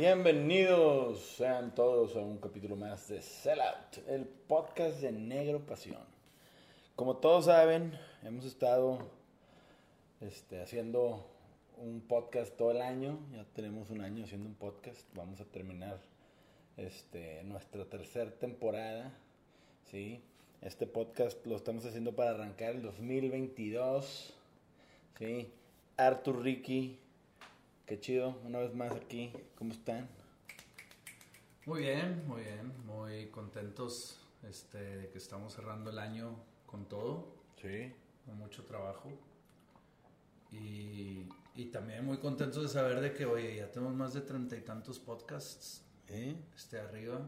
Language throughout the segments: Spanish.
Bienvenidos sean todos a un capítulo más de Sellout, el podcast de Negro Pasión. Como todos saben, hemos estado este, haciendo un podcast todo el año, ya tenemos un año haciendo un podcast, vamos a terminar este, nuestra tercera temporada, ¿sí? Este podcast lo estamos haciendo para arrancar el 2022, ¿sí? Arthur Ricky, qué chido, una vez más aquí, ¿cómo están? Muy bien, muy bien, muy contentos este, de que estamos cerrando el año con todo, Sí. con mucho trabajo. Y, y también muy contentos de saber de que, oye, ya tenemos más de treinta y tantos podcasts ¿Eh? este, arriba.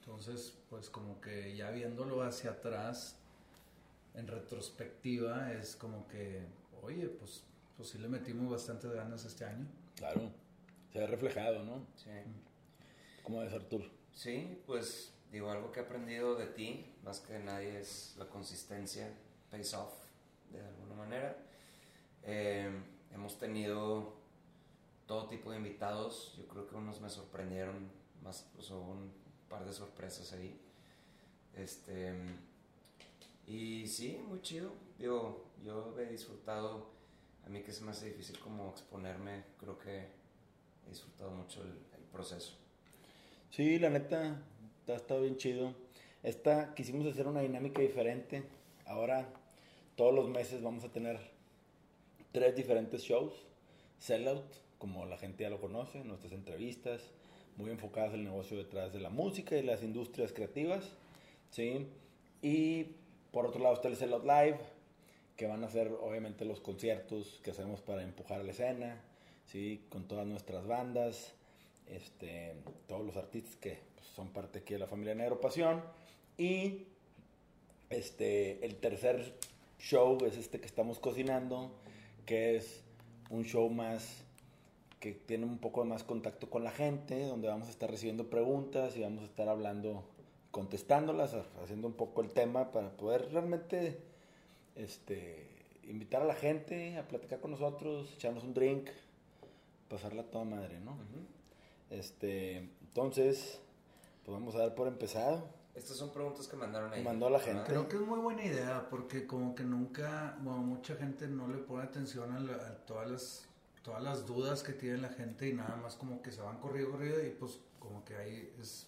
Entonces, pues como que ya viéndolo hacia atrás, en retrospectiva, es como que, oye, pues, pues sí le metimos bastantes ganas este año. Claro, se ha reflejado, ¿no? Sí. ¿Cómo ves, Artur? Sí, pues digo, algo que he aprendido de ti, más que de nadie, es la consistencia, pays off, de alguna manera. Eh, hemos tenido todo tipo de invitados, yo creo que unos me sorprendieron, más, hubo un par de sorpresas ahí. Este, y sí, muy chido, digo, yo he disfrutado, a mí que me hace difícil como exponerme, creo que he disfrutado mucho el, el proceso. Sí, la neta, ha estado bien chido. Esta, quisimos hacer una dinámica diferente. Ahora, todos los meses vamos a tener tres diferentes shows. Sellout, como la gente ya lo conoce, nuestras entrevistas, muy enfocadas al negocio detrás de la música y las industrias creativas. ¿sí? Y por otro lado está el Sellout Live, que van a ser obviamente los conciertos que hacemos para empujar la escena, ¿sí? con todas nuestras bandas este, todos los artistas que pues, son parte aquí de la familia Negro Pasión. Y este, el tercer show es este que estamos cocinando, que es un show más que tiene un poco más contacto con la gente, donde vamos a estar recibiendo preguntas y vamos a estar hablando, contestándolas, haciendo un poco el tema para poder realmente este, invitar a la gente a platicar con nosotros, echarnos un drink, pasarla a toda madre, ¿no? Este, entonces, pues vamos a dar por empezado. Estas son preguntas que mandaron ahí. Mandó la gente. Creo que es muy buena idea porque como que nunca, bueno, mucha gente no le pone atención a, la- a todas las todas las dudas que tiene la gente y nada más como que se van corrido, corrido y pues como que ahí es,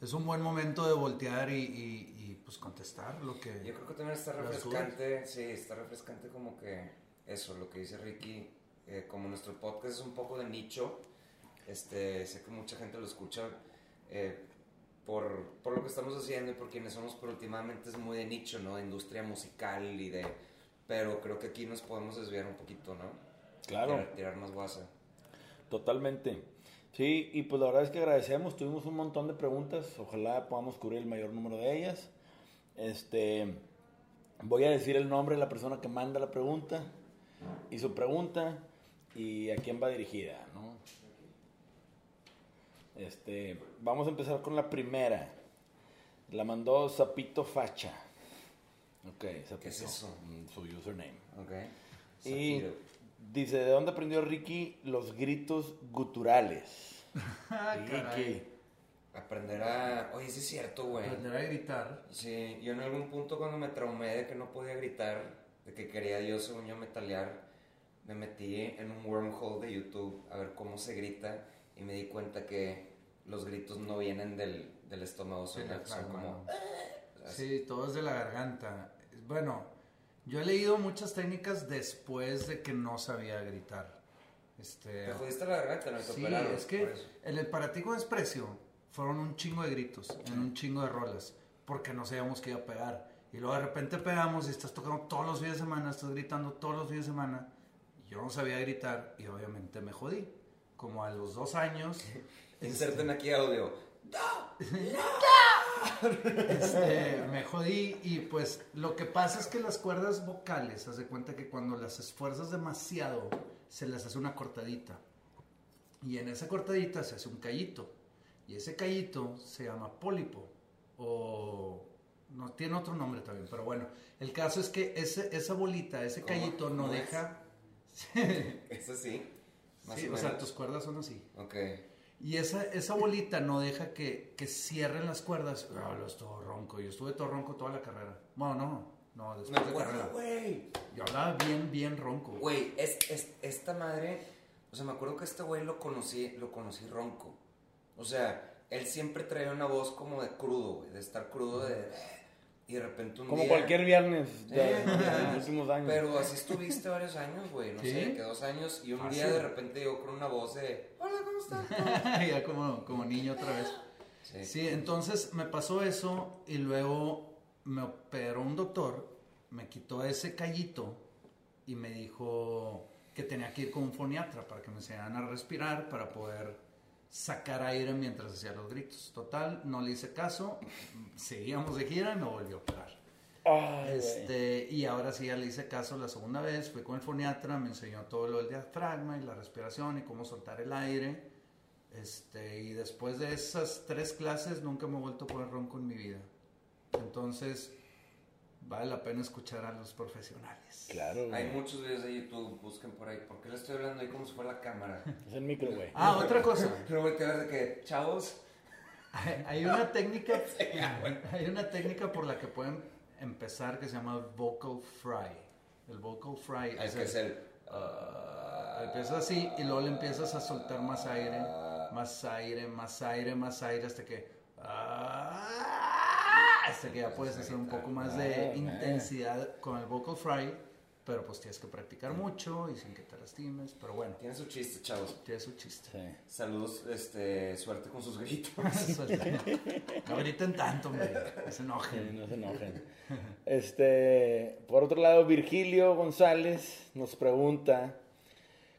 es un buen momento de voltear y, y- y, pues contestar lo que... Yo creo que también está refrescante, sí, está refrescante como que eso, lo que dice Ricky, eh, como nuestro podcast es un poco de nicho, este, sé que mucha gente lo escucha eh, por, por lo que estamos haciendo y por quienes somos, pero últimamente es muy de nicho, ¿no? De industria musical y de... Pero creo que aquí nos podemos desviar un poquito, ¿no? Claro. Tirar, tirar más guasa. Totalmente. Sí, y pues la verdad es que agradecemos, tuvimos un montón de preguntas, ojalá podamos cubrir el mayor número de ellas. Este, voy a decir el nombre de la persona que manda la pregunta y su pregunta y a quién va dirigida, ¿no? Este, vamos a empezar con la primera. La mandó Zapito Facha. Ok, Zapito. ¿Qué es eso? mm, Su username. ¿Ok? Y dice, ¿de dónde aprendió Ricky los gritos guturales? Ah, Ricky. caray. Aprender a... Oye, sí es cierto, güey. Aprender a gritar. Sí, yo en algún punto cuando me traumé de que no podía gritar, de que quería yo, según yo, metalear, me metí en un wormhole de YouTube a ver cómo se grita y me di cuenta que los gritos no vienen del, del estómago, son, Sí, son como... ¿no? Sí, todo es de la garganta. Bueno, yo he leído muchas técnicas después de que no sabía gritar. Este, Te jodiste la garganta, no te Sí, operaron, es que en el Paratico de Desprecio fueron un chingo de gritos, en un chingo de rolas, porque no sabíamos que iba a pegar. Y luego de repente pegamos y estás tocando todos los fines de semana, estás gritando todos los fines de semana. Y yo no sabía gritar y obviamente me jodí. Como a los dos años, Inserten aquí audio. este, me jodí y pues lo que pasa es que las cuerdas vocales, haz de cuenta que cuando las esfuerzas demasiado, se les hace una cortadita. Y en esa cortadita se hace un callito. Y ese callito se llama pólipo. O no tiene otro nombre también, pero bueno. El caso es que ese, esa bolita, ese callito no deja. Eso sí. Más Sí, o o sea, tus cuerdas son así. Ok. Y esa, esa bolita no deja que, que cierren las cuerdas. Ah, lo estuvo ronco. Yo estuve todo ronco toda la carrera. Bueno, no, no, después de acuerdo, carrera. güey. Yo hablaba bien, bien ronco. Güey, es, es- esta madre, o sea, me acuerdo que este güey lo conocí, lo conocí ronco. O sea, él siempre traía una voz como de crudo, güey, de estar crudo, de... Y de repente un Como día... cualquier viernes de, Eh, de los últimos años. Pero así estuviste varios años, güey, no ¿Sí? sé, que dos años, y un Fácil. día de repente llegó con una voz de... Hola, ¿cómo estás? ya como, como niño otra vez. Sí. Sí, entonces me pasó eso y luego me operó un doctor, me quitó ese callito y me dijo que tenía que ir con un foniatra para que me enseñaran a respirar para poder sacar aire mientras hacía los gritos. Total, no le hice caso, seguíamos de gira y me volvió a operar. Este, y ahora sí ya le hice caso la segunda vez, fui con el foniatra, me enseñó todo lo del diafragma y la respiración y cómo soltar el aire. Este, y después de esas tres clases nunca me he vuelto a poner ronco en mi vida. Entonces, vale la pena escuchar a los profesionales. Claro, Hay güey. muchos videos de YouTube, busquen por ahí. ¿Por qué le estoy hablando ahí como si fuera la cámara? Es el micro, güey. Ah, otra cosa. Pero volteé a ver de que, chavos, Hay hay una técnica, hay una técnica por la que pueden empezar que se llama vocal fry. El vocal fry es que el- es el... Empiezas así y luego le empiezas a soltar más aire, más aire, más aire, más aire hasta que ah, hasta que ya puedes hacer un poco más de Ah, intensidad con el vocal fry, pero pues tienes que practicar mucho y sin que te lastimes, pero bueno, Tiene su chiste, chavos. tiene su chiste. Sí. Saludos, este, suerte con sus gritos. No griten tanto, hombre, no se Sí, enojen. no se enojen. Este, por otro lado, Virgilio González nos pregunta,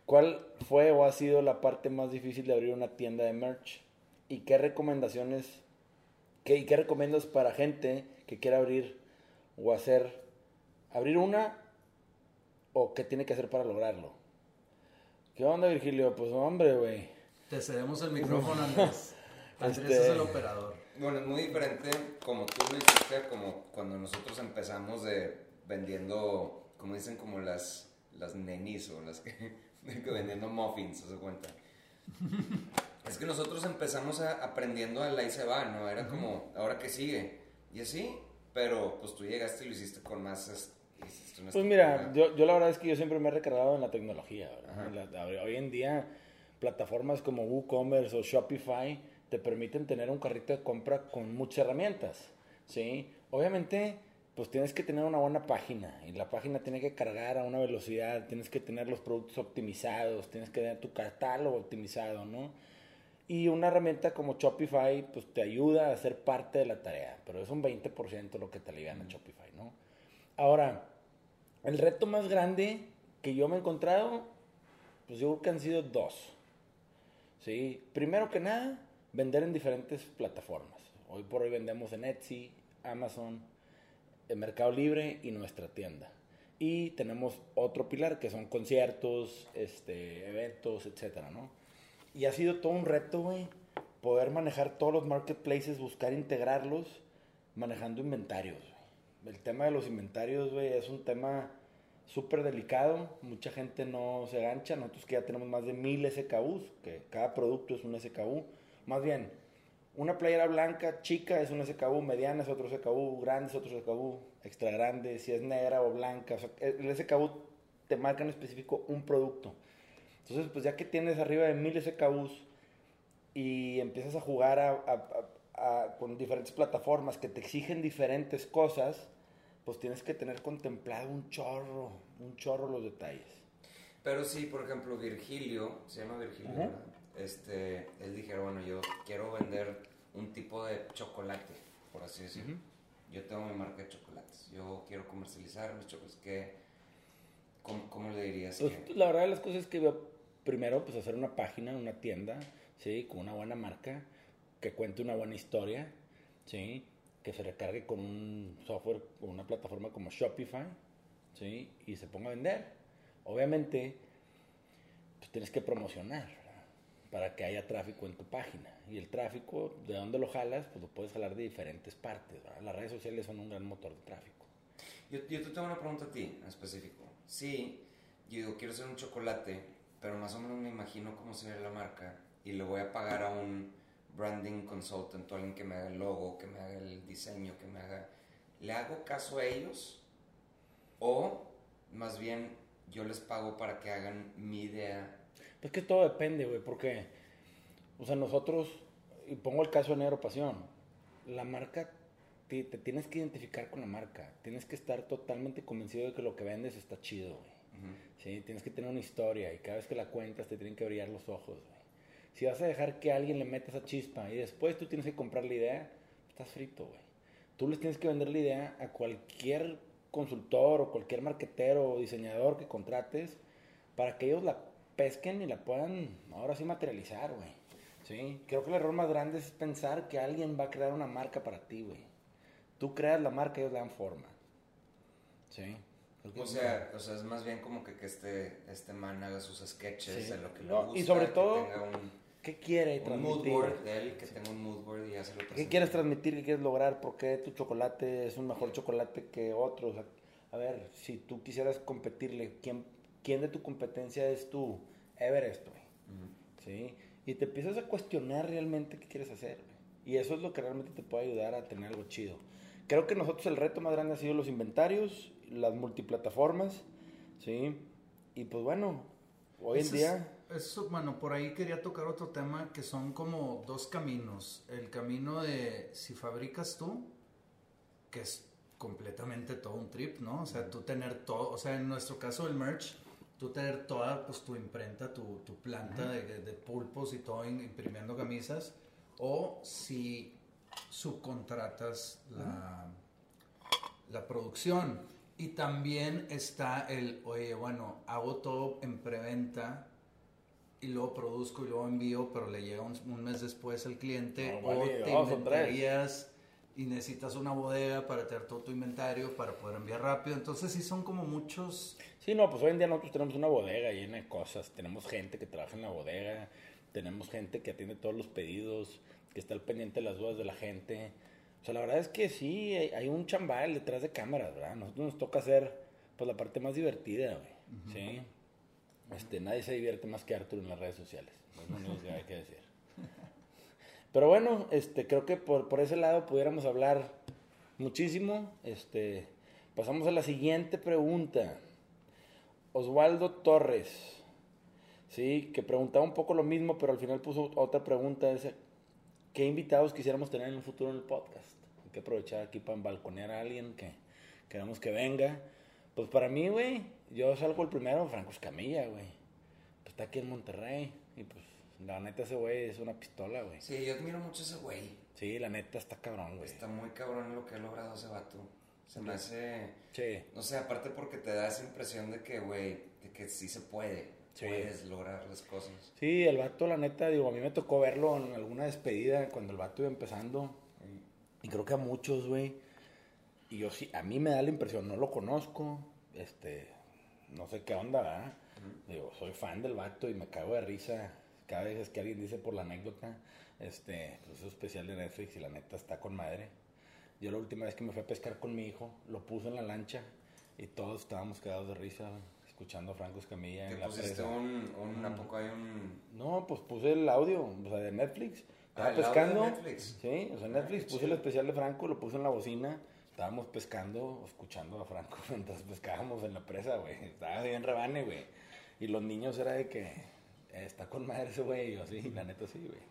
¿cuál fue o ha sido la parte más difícil de abrir una tienda de merch? ¿Y qué recomendaciones, qué, y qué recomiendas para gente que quiera abrir o hacer, abrir una o qué tiene que hacer para lograrlo? ¿Qué onda, Virgilio? Pues hombre, güey. Te cedemos el micrófono, Andrés. Andrés Este- es el operador. Bueno, es muy diferente como tú lo hiciste, como cuando nosotros empezamos de vendiendo, como dicen, como las, las nenis o las que vendiendo muffins, ¿se cuenta? Es que nosotros empezamos a- aprendiendo al ahí se va, ¿no? Era como, ahora que sigue. Y así, pero pues tú llegaste y lo hiciste con más... es- Pues mira, yo, yo la verdad es que yo siempre me he recargado en la tecnología. ¿verdad? La- hoy en día, plataformas como WooCommerce o Shopify te permiten tener un carrito de compra con muchas herramientas. ¿sí? Obviamente, pues tienes que tener una buena página y la página tiene que cargar a una velocidad, tienes que tener los productos optimizados, tienes que tener tu catálogo optimizado, ¿no? Y una herramienta como Shopify, pues te ayuda a hacer parte de la tarea, pero es un 20% lo que te alivian a Shopify, ¿no? Ahora, el reto más grande que yo me he encontrado, pues yo creo que han sido dos. ¿Sí? Primero que nada, vender en diferentes plataformas. Hoy por hoy vendemos en Etsy, Amazon, en Mercado Libre y nuestra tienda. Y tenemos otro pilar que son conciertos, este, eventos, etcétera, ¿no? Y ha sido todo un reto, güey, poder manejar todos los marketplaces, buscar integrarlos, manejando inventarios. El tema de los inventarios, güey, es un tema súper delicado. Mucha gente no se gancha. Nosotros que ya tenemos más de mil SKUs, que cada producto es un SKU. Más bien, una playera blanca chica es un SKU, mediana es otro SKU, grande es otro SKU, extra grande, si es negra o blanca. O sea, el SKU te marca en específico un producto. Entonces, pues ya que tienes arriba de mil SKUs y empiezas a jugar a- a- a- a- con diferentes plataformas que te exigen diferentes cosas, pues tienes que tener contemplado un chorro, un chorro los detalles. Pero sí, por ejemplo, Virgilio, se llama Virgilio. ¿verdad? Este, él dijeron, bueno, yo quiero vender un tipo de chocolate, por así decirlo. Yo tengo mi marca de chocolates, yo quiero comercializar mis chocolates. ¿Qué, cómo, cómo le dirías Pues, que...? la verdad de las cosas es que primero pues hacer una página, una tienda, ¿sí? Con una buena marca, que cuente una buena historia, ¿sí? Que se recargue con un software, con una plataforma como Shopify, ¿sí? Y se ponga a vender. Obviamente, pues tienes que promocionar, para que haya tráfico en tu página. Y el tráfico, ¿de dónde lo jalas? Pues lo puedes jalar de diferentes partes. Las redes sociales son un gran motor de tráfico. Yo, yo te tengo una pregunta a ti en específico. Sí, yo quiero hacer un chocolate, pero más o menos me imagino cómo sería la marca y le voy a pagar a un branding consultant o alguien que me haga el logo, que me haga el diseño, que me haga... ¿Le hago caso a ellos? O más bien yo les pago para que hagan mi idea. Pues que todo depende, güey, porque, o sea, nosotros, y pongo el caso de Negro Pasión, la marca, te, te tienes que identificar con la marca, tienes que estar totalmente convencido de que lo que vendes está chido, güey. Sí, tienes que tener una historia y cada vez que la cuentas te tienen que brillar los ojos. Si vas a dejar que alguien le meta esa chispa y después tú tienes que comprar la idea, estás frito, güey. Tú les tienes que vender la idea a cualquier consultor o cualquier marquetero o diseñador que contrates para que ellos la pesquen y la puedan ahora sí materializar, güey. Sí, creo que el error más grande es pensar que alguien va a crear una marca para ti, güey. Tú creas la marca y ellos le dan forma. Sí. O sea, o sea, es más bien como que, que este, este man haga sus sketches Sí. de lo que le No, gusta. y sobre que todo, tenga un, ¿qué quiere un mood transmitir? board de él, que tenga un mood board y ya se lo ¿Qué presenta. quieres transmitir? ¿Qué quieres lograr? ¿Por qué tu chocolate es un mejor chocolate que otro? O sea, a ver, si tú quisieras competirle, ¿quién, quién de tu competencia es tu Everest, güey? Ujú. ¿Sí? Y te empiezas a cuestionar realmente qué quieres hacer, güey. Y eso es lo que realmente te puede ayudar a tener algo chido. Creo que nosotros el reto más grande ha sido los inventarios, las multiplataformas, ¿sí? Y pues bueno, hoy en día... es- eso, bueno, por ahí quería tocar otro tema que son como dos caminos. El camino de si fabricas tú, que es completamente todo un trip, ¿no? O sea, tú tener todo, o sea, en nuestro caso el merch, tú tener toda pues tu imprenta, tu, tu planta de, de pulpos y todo imprimiendo camisas, o si subcontratas la, la producción. Y también está el, oye, bueno, hago todo en preventa y luego produzco y luego envío, pero le llega un, un mes después al cliente. No, o vale, te inventarías y necesitas una bodega para tener todo tu inventario para poder enviar rápido. Entonces sí son como muchos... Sí, no, pues hoy en día nosotros tenemos una bodega llena de cosas. Tenemos gente que trabaja en la bodega, tenemos gente que atiende todos los pedidos, que está al pendiente de las dudas de la gente. O sea, la verdad es que sí, hay, hay un chambal detrás de cámaras, ¿verdad? Nosotros nos toca hacer pues la parte más divertida, güey. Sí. Este, nadie se divierte más que Arturo en las redes sociales. Es lo único que hay que decir. Pero bueno, este, creo que por, por ese lado pudiéramos hablar muchísimo. Este, pasamos a la siguiente pregunta. Osvaldo Torres, sí, que preguntaba un poco lo mismo, pero al final puso otra pregunta. ¿Qué invitados quisiéramos tener en un futuro en el podcast? Que aprovechar aquí para balconear a alguien que queramos que venga. Pues para mí, güey, yo salgo el primero, Franco Escamilla, güey. Pues está aquí en Monterrey. Y pues, la neta, ese güey es una pistola, güey. Sí, yo admiro mucho a ese güey. Sí, la neta está cabrón, güey. Está muy cabrón lo que ha logrado ese vato. Se me hace... Sí. No sé, aparte porque te da esa impresión de que, güey, de que sí se puede. Sí. Puedes lograr las cosas. Sí, el vato, la neta, digo, a mí me tocó verlo en alguna despedida cuando el vato iba empezando. Y creo que a muchos, güey. Y yo sí, a mí me da la impresión, no lo conozco, este, no sé qué onda, ¿verdad? Digo, soy fan del vato y me cago de risa cada vez que alguien dice por la anécdota, este, pues es especial de Netflix y la neta está con madre. Yo la última vez que me fui a pescar con mi hijo, lo puse en la lancha y todos estábamos quedados de risa escuchando a Franco Escamilla en la pusiste presa. un, un... ¿A poco hay un...? No, pues puse el audio, o sea, de Netflix. Estaba Ah, pescando. Netflix. Sí, o sea, Ah, Netflix puse chido. el especial de Franco, lo puse en la bocina. Estábamos pescando, escuchando a Franco mientras pescábamos en la presa, güey. Estaba bien rebane, güey. Y los niños era de que eh, está con madre ese güey. Y yo, sí, la neta sí, güey.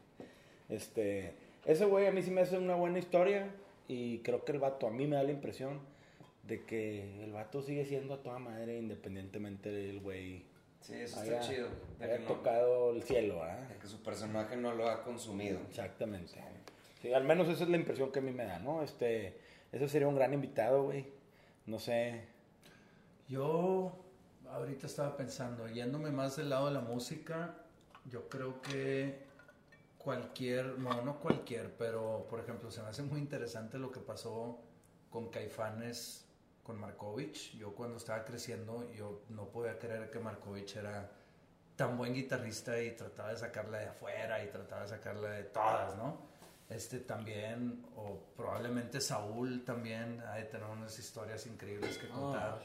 Este, ese güey a mí sí me hace una buena historia. Y creo que el vato, a mí me da la impresión de que el vato sigue siendo a toda madre independientemente del güey. Sí, eso haya- está chido. De haya que, no- tocado el cielo, ¿ah? de que su personaje no lo ha consumido. Exactamente. Sí, al menos esa es la impresión que a mí me da, ¿no? Este, ese sería un gran invitado, güey. No sé. Yo ahorita estaba pensando, yéndome más del lado de la música, yo creo que cualquier, no, no cualquier, pero por ejemplo, se me hace muy interesante lo que pasó con Caifanes, con Markovich. Yo cuando estaba creciendo, yo no podía creer que Markovich era tan buen guitarrista y trataba de sacarla de afuera y trataba de sacarla de todas, ¿no? Este también, o probablemente Saúl también ha de tener unas historias increíbles que contar.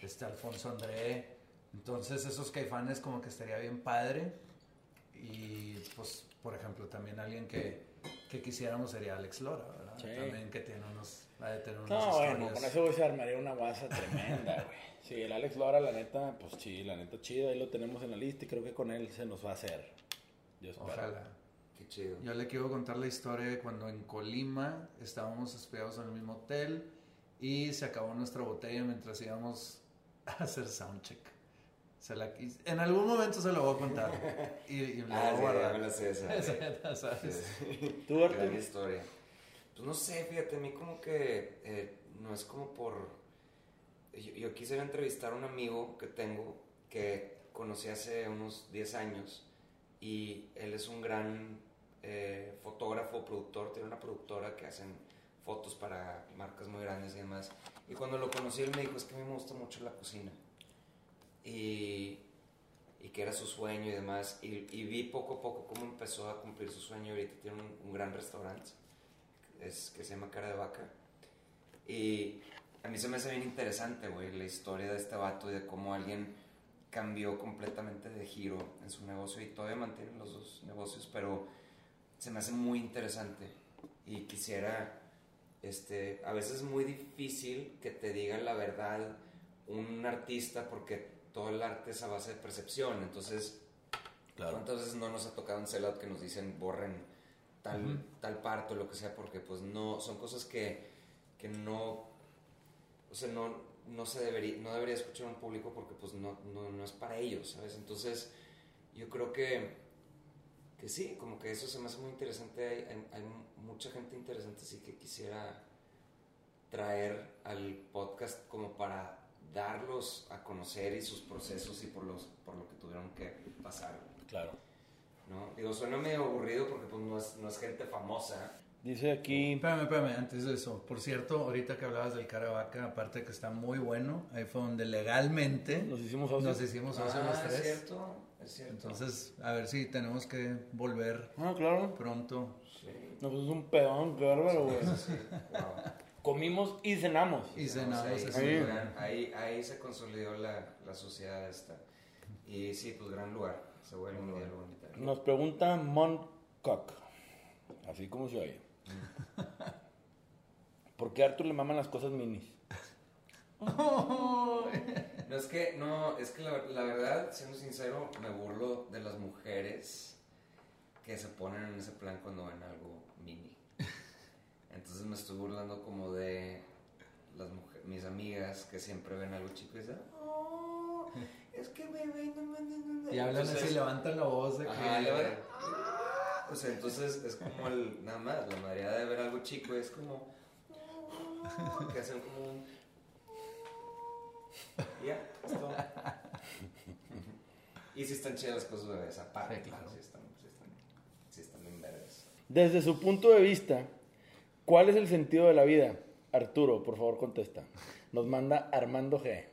Este Alfonso André. Entonces esos caifanes como que estaría bien padre. Y pues, por ejemplo, también alguien que, que quisiéramos sería Alex Lora, ¿verdad? Sí. También que tiene unos, tener unas No, historias. bueno, con eso se armaría una guasa tremenda, güey. Sí, el Alex Lora, la neta, pues sí, la neta chido, ahí lo tenemos en la lista y creo que con él se nos va a hacer. Yo espero. Ojalá. Qué chido. Yo le quiero contar la historia de cuando en Colima estábamos hospedados en el mismo hotel y se acabó nuestra botella mientras íbamos a hacer soundcheck. Se la En algún momento se lo voy a contar. Y, y Ah, voy a sí, ya guardar. me la sé esa. Esa ya sabes. Sí. ¿Tú, Arturo? historia. Pues no sé, fíjate, a mí como que eh, no es como por... Yo, yo quisiera entrevistar a un amigo que tengo que conocí hace unos 10 años y él es un gran eh, fotógrafo, productor, tiene una productora que hacen fotos para marcas muy grandes y demás. Y cuando lo conocí él me dijo, es que a mí me gusta mucho la cocina. Y, y que era su sueño y demás. Y, vi poco a poco cómo empezó a cumplir su sueño. Ahorita tiene un gran restaurante es, que se llama Cara de Vaca. Y a mí se me hace bien interesante, güey, la historia de este vato y de cómo alguien cambió completamente de giro en su negocio y todavía mantiene los dos negocios, pero se me hace muy interesante y quisiera, este, a veces es muy difícil que te digan la verdad un artista porque todo el arte es a base de percepción, entonces Claro. ¿Cuántas veces no nos ha tocado en Sellout que nos dicen borren tal, Ujú. tal parto, lo que sea, porque pues no, son cosas que, que no, o sea, no, no se debería, no debería escuchar un público porque pues no, no, no es para ellos, ¿sabes? Entonces, yo creo que, que sí, como que eso se me hace muy interesante, hay, hay- hay mucha gente interesante, sí que quisiera traer al podcast como para darlos a conocer y sus procesos y por, los, por lo que tuvieron que pasar. Claro. ¿No? Digo, suena medio aburrido porque pues no es, no es gente famosa. Dice aquí. Espérame, espérame, antes de eso. Por cierto, ahorita que hablabas del cara de vaca, aparte de que está muy bueno, ahí fue donde legalmente Nos hicimos socios. nos hicimos socios los Ah, tres. es cierto, es cierto. Entonces, a ver si tenemos que volver Ah, claro. pronto. sí. No, pues es un pedón, qué bárbaro, güey. Sí, sí, wow. Comimos y cenamos. Y cenamos ahí, así. Ahí. gran- ahí, ahí se consolidó la, la sociedad esta. Y sí, pues gran lugar. Se vuelve un a invitar. Nos pregunta Moncock. Así como se oye. ¿Por qué a Arthur le maman las cosas minis? No, es que, no, es que la, la verdad, siendo sincero, me burlo de las mujeres que se ponen en ese plan cuando ven algo mini. Entonces me estoy burlando como de las mujeres, mis amigas que siempre ven algo chico y dicen, oh, es que bebé, no mames, no, no". Y hablan Entonces, así, levantan la voz de que... Ajá, le van- "Ah". O sea, entonces es como el, nada más, la mayoría de ver algo chico es como, "Oh", que hacen como un, y ya, es todo. Y si están chidas las cosas de esa parte, Sí, claro. sí están, sí están, sí están bien verdes. Desde su punto de vista, ¿cuál es el sentido de la vida? Arturo, por favor, contesta. Nos manda Armando G.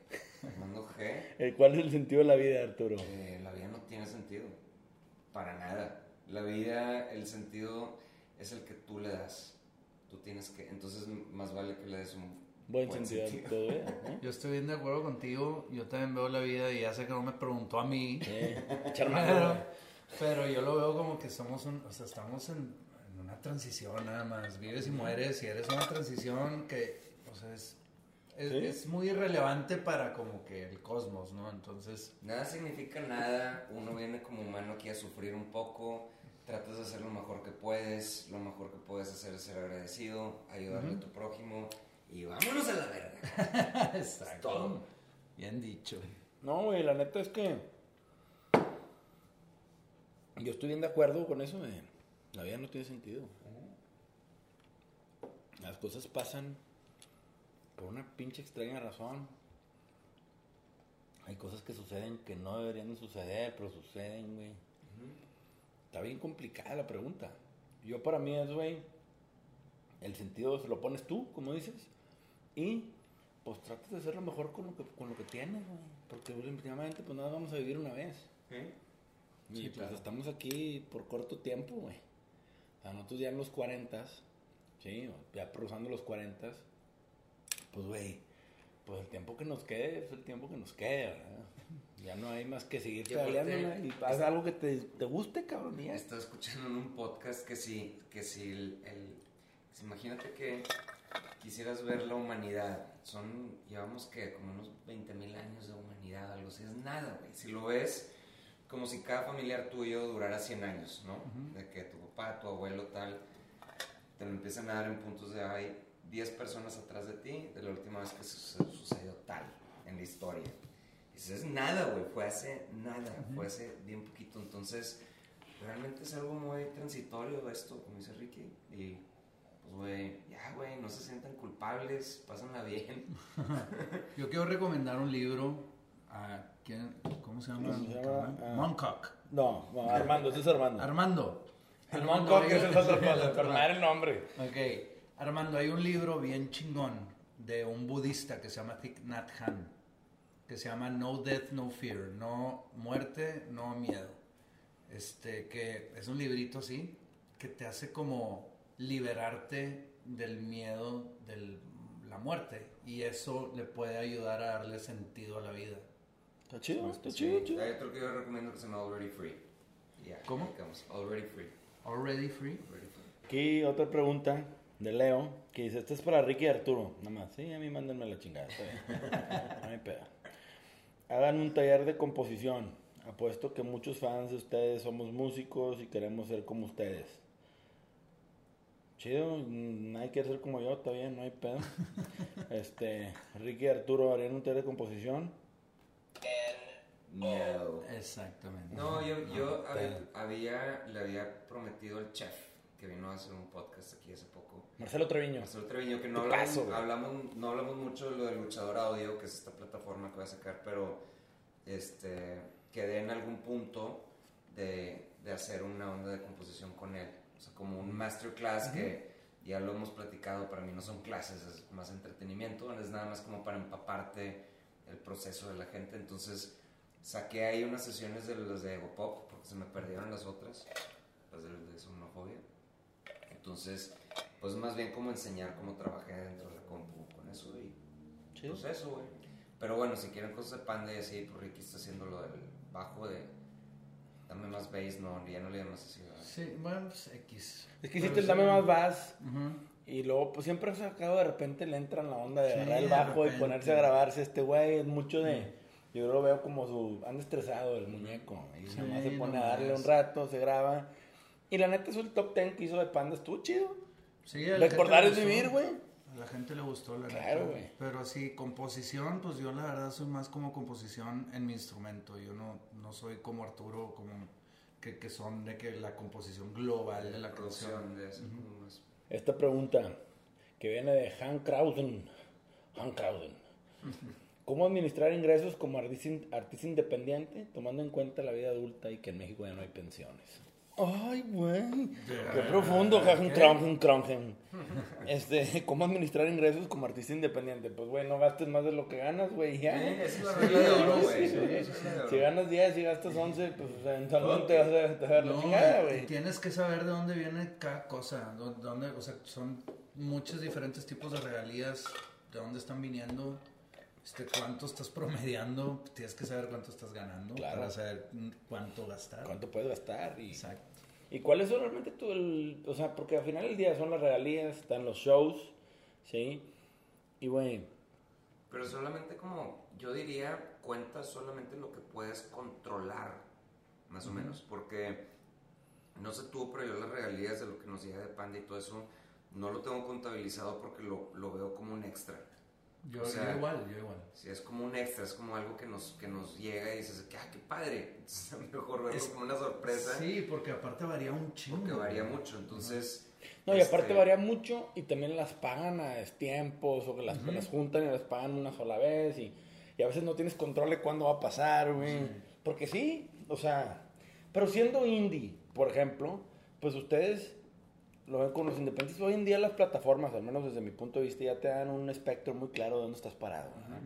Armando G, ¿Cuál es el sentido de la vida, Arturo? eh, la vida no tiene sentido, para nada. La vida, el sentido es el que tú le das. Tú tienes que, entonces más vale que le des un Buen sentido de todo, ¿eh? Yo estoy bien de acuerdo contigo. Yo también veo la vida y ya sé que no me preguntó a mí. Eh, Pero, pero yo lo veo como que somos un, o sea, estamos en una transición nada más. Vives y mueres y eres una transición que, o sea, es, es, Sí. es muy irrelevante para como que el cosmos, ¿no? Entonces, Nada significa nada, uno viene como humano aquí a sufrir un poco, tratas de hacer lo mejor que puedes, lo mejor que puedes hacer es ser agradecido, ayudarle a tu prójimo y vámonos a la verga. exacto. todo. Bien dicho. No, güey, la neta es que. Yo estoy bien de acuerdo con eso, de La vida no tiene sentido. Las cosas pasan por una pinche extraña razón. Hay cosas que suceden que no deberían de suceder, pero suceden, güey. Está bien complicada la pregunta. Yo para mí es, güey, el sentido se lo pones tú, como dices, y pues tratas de hacer lo mejor con lo que, con lo que tienes, güey. Porque últimamente pues nada, vamos a vivir una vez. Y Sí, pues claro. estamos aquí por corto tiempo, güey. Sea, nosotros ya en los 40, sí, ya cruzando los 40, pues, güey, pues el tiempo que nos quede es el tiempo que nos quede, ¿verdad? Ya no hay más que seguir pedaleando, y haz algo que te, te guste, cabrón. Estaba escuchando en un podcast que si, que si el, el- si imagínate que quisieras ver la humanidad, son, llevamos que como unos 20 mil años de humanidad, algo así, es nada, güey. Si lo ves como si cada familiar tuyo durara 100 años, ¿no? De que tu papá, tu abuelo, tal, te lo empiezan a dar en puntos de, hay 10 personas atrás de ti, de la última vez que su- sucedió tal en la historia. Dices, es nada, güey, fue hace nada, fue hace bien poquito. Entonces, realmente es algo muy transitorio esto, como dice Ricky. Y, pues, güey, ya, güey, no se sientan culpables, pásenla bien. Yo quiero recomendar un libro a ¿quién? ¿Cómo se llama? ¿Cómo se llama? Ah. Moncock. No, no, Armando, ese es Armando. Armando. El Armando, Moncock, hay- esa es otra cosa, pero no era el nombre. Ok, Armando, hay un libro bien chingón de un budista que se llama Thich Nhat Hanh, que se llama No Death, No Fear, no muerte, no miedo. Este, que es un librito así, que te hace como liberarte del miedo de la muerte, y eso le puede ayudar a darle sentido a la vida. Está chido, está chido, chido. Hay otro que yo recomiendo que se llama Already Free. Ya, ¿Cómo? Already Free. Already free. Already free. Aquí otra pregunta de Leo, que dice, esta es para Ricky y Arturo, nada más. Sí, a mí mándenme la chingada. está bien. No hay pedo. Hagan un taller de composición. Apuesto que muchos fans de ustedes somos músicos y queremos ser como ustedes. Chido, mm, nadie quiere ser como yo, está bien, no hay pedo. Este, Ricky y Arturo harían un taller de composición. No. Exactamente. No, yo, yo había, le había prometido al chef que vino a hacer un podcast aquí hace poco. Marcelo Treviño. Marcelo Treviño, que no hablamos, hablamos, no hablamos mucho de lo de Luchador Audio, que es esta plataforma que voy a sacar, pero este, quedé en algún punto de, de hacer una onda de composición con él. O sea, como un masterclass que ya lo hemos platicado, para mí no son clases, es más entretenimiento, es nada más como para empaparte el proceso de la gente. Entonces, saqué ahí unas sesiones de las de Ego Pop, porque se me perdieron las otras, las de, de Somnofobia. Entonces, pues más bien como enseñar cómo trabajé dentro de la compu con eso y Chido. pues eso, güey. Pero bueno, si quieren cosas de panda y así, pues Ricky está haciendo lo del bajo de dame más bass, no, ya no le llamas así, ¿verdad? Sí, bueno, pues X. Es que hiciste el dame más vas. Ujú. Y luego, pues siempre sacado de repente le entra en la onda de Sí, agarrar el bajo y ponerse a grabarse. Este güey es mucho de. Yo lo veo como su. Anda estresado el muñeco. Y Sí, nomás se pone a darle un rato, se graba. Y la neta, eso el top 10 que hizo de Panda estuvo chido. Sí, Recordar gente es le vivir, gustó. güey. A la gente le gustó, la Claro, neta. güey. Pero sí, composición, pues yo la verdad soy más como composición en mi instrumento. Yo no, no soy como Arturo, como que, que son de que la composición global de la canción. producción de eso. más. Esta pregunta que viene de Han Krauden. Han Krauden. ¿Cómo administrar ingresos como artista, artista independiente tomando en cuenta la vida adulta y que en México ya no hay pensiones? Ay, güey. Qué profundo, Krauden. Este, ¿cómo administrar ingresos como artista independiente? Pues, güey, no gastes más de lo que ganas, güey, ya. Eh, esa es la regla de oro, güey. Sí, oro. Si ganas 10 y gastas 11, pues o sea, en salud te vas a, te vas a dar la No, chingada, güey. tienes que saber de dónde viene cada cosa, dó- dónde, o sea, son muchos diferentes tipos de regalías, de dónde están viniendo, este, cuánto estás promediando, tienes que saber cuánto estás ganando Claro. para saber cuánto gastar. ¿Cuánto puedes gastar? Y, Exacto. ¿Y cuáles son realmente tú el, o sea, porque al final del día son las regalías, están los shows, ¿sí? Y güey, Pero solamente como, yo diría, cuenta solamente lo que puedes controlar, más o menos, porque no sé tú, pero yo las regalías de lo que nos llega de Panda y todo eso, no lo tengo contabilizado porque lo, lo veo como un extra. Yo, O sea, yo igual, yo igual. Si es como un extra, es como algo que nos, que nos llega y dices, que, ah, qué padre. Entonces, mejor verlo Es- como una sorpresa, Sí, porque aparte varía un chingo. porque varía mucho. Entonces, no, y aparte este, varía mucho y también las pagan a tiempos o que las, las juntan y las pagan una sola vez y, y a veces no tienes control de cuándo va a pasar, güey. Porque sí, o sea, pero siendo indie, por ejemplo, pues ustedes lo ven con los independientes. Hoy en día las plataformas, al menos desde mi punto de vista, ya te dan un espectro muy claro de dónde estás parado. ¿no?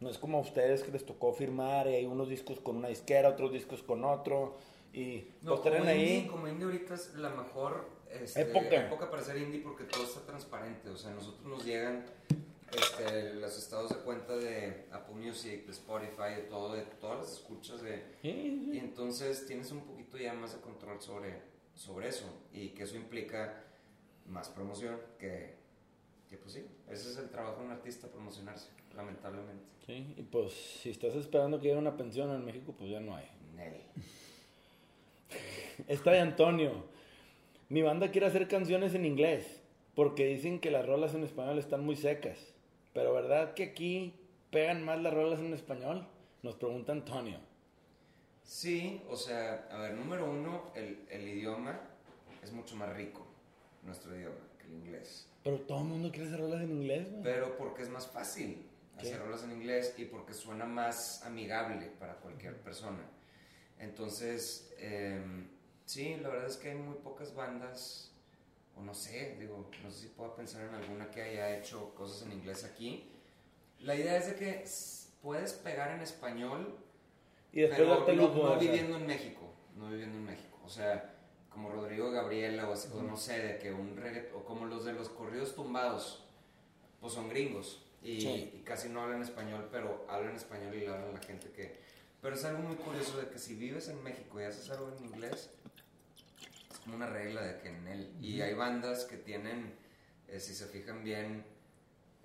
No es como a ustedes que les tocó firmar y hay unos discos con una disquera, otros discos con otro, Y No, pues traen ahí. indie, como indie ahorita es la mejor este, Época. para ser indie porque todo está transparente. O sea, nosotros nos llegan este, los estados de cuenta de Apple Music, de Spotify, de todo, de todas las escuchas de... Sí, sí. Y entonces tienes un poquito ya más de control sobre, sobre eso. Y que eso implica más promoción que, que pues sí, ese es el trabajo de un artista, promocionarse, lamentablemente. Sí, y pues si estás esperando que llegue una pensión en México, pues ya no hay. Está de Antonio. Mi banda quiere hacer canciones en inglés porque dicen que las rolas en español están muy secas. Pero ¿verdad que aquí pegan más las rolas en español? Nos pregunta Antonio. Sí, o sea, a ver, número uno, el, el idioma es mucho más rico, nuestro idioma, que el inglés. Pero todo el mundo quiere hacer rolas en inglés, güey. Pero porque es más fácil hacer ¿Qué? rolas en inglés y porque suena más amigable para cualquier persona. Entonces, em, sí, la verdad es que hay muy pocas bandas, o no sé, digo, no sé si puedo pensar en alguna que haya hecho cosas en inglés aquí. La idea es de que puedes pegar en español Y después pero no, no hacer- viviendo en México, no viviendo en México. O sea, como Rodrigo Gabriela o, así, o no sé, de que un reggaet, o como los de los corridos tumbados, pues son gringos y, Sí. y casi no hablan español, pero hablan español y le hablan a la gente que... Pero es algo muy curioso de que si vives en México y haces algo en inglés, es como una regla de que en él... Y hay bandas que tienen, eh, si se fijan bien,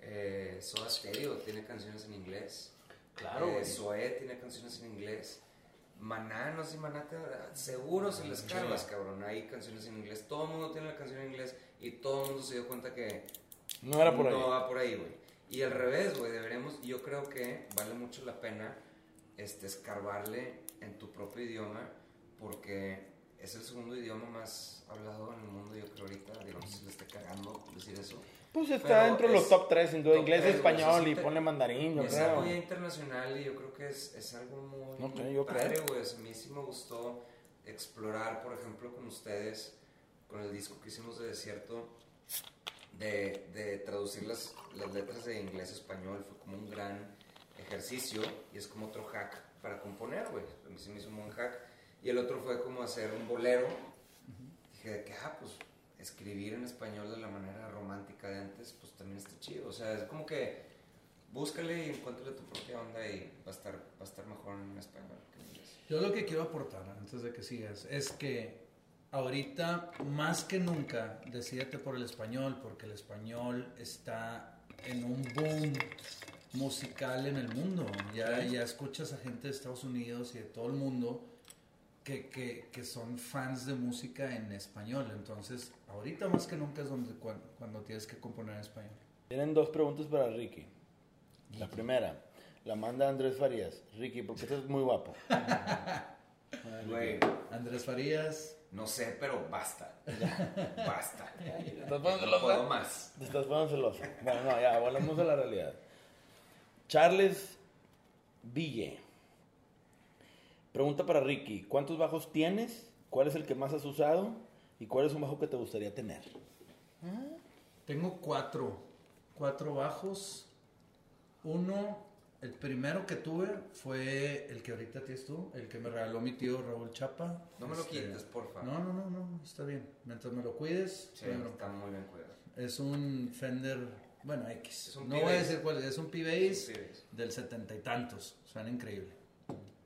eh, Soda Stereo tiene canciones en inglés. Claro, Eh. Zoé tiene canciones en inglés. Maná, no sé si Maná te- seguro se les cargas, cabrón. Hay canciones en inglés. Todo el mundo tiene la canción en inglés y todo el mundo se dio cuenta que No era por ahí. no va por ahí, güey. Y al revés, güey, deberemos, yo creo que vale mucho la pena este, escarbarle en tu propio idioma porque es el segundo idioma más hablado en el mundo, yo creo ahorita. Digo, no sé si le esté cagando decir eso. Pues está Pero dentro de los es top 3, sin duda. Inglés, tres, güey, español sí, y pone mandarín, yo es algo ya creo. internacional y yo creo que es, es algo muy Ok, yo padre, creo. güey. A mí sí me gustó explorar, por ejemplo, con ustedes, con el disco que hicimos de Desierto, de, de traducir las, las letras de inglés a español. Fue como un gran ejercicio y es como otro hack para componer, güey. A mí sí me hizo un buen hack. Y el otro fue como hacer un bolero. Dije de que, ah, pues escribir en español de la manera romántica de antes, pues también está chido. O sea, es como que búscale y encuéntrale tu propia onda y va a estar, va a estar mejor en español que en inglés. Yo lo que quiero aportar antes de que sigas es que ahorita más que nunca decídete por el español porque el español está en un boom musical en el mundo. Ya, ya escuchas a gente de Estados Unidos y de todo el mundo que, que, que son fans de música en español. Entonces, ahorita más que nunca es donde, cuan- cuando, tienes que componer en español. Tienen dos preguntas para Ricky. La primera, la manda Andrés Farías. Ricky, porque estás muy guapo. Güey, Andrés Farías, no sé, pero basta. basta. Estás No poniendo celoso. puedo más. Te estás poniendo celoso. Bueno, no, ya, volvemos a la realidad. Charles Ville. Pregunta para Ricky. ¿Cuántos bajos tienes? ¿Cuál es el que más has usado? ¿Y cuál es un bajo que te gustaría tener? Tengo cuatro, cuatro bajos. Uno, el primero que tuve fue el que ahorita tienes tú, el que me regaló mi tío Raúl Chapa. No me lo Este, quites, porfa. No, no, no, no, está bien. Mientras me lo cuides, Sí, no hay bronca. está muy bien cuidado. es un Fender, bueno, X. Es un no voy a decir cuál, es un P-Bass del setenta y tantos, suena increíble.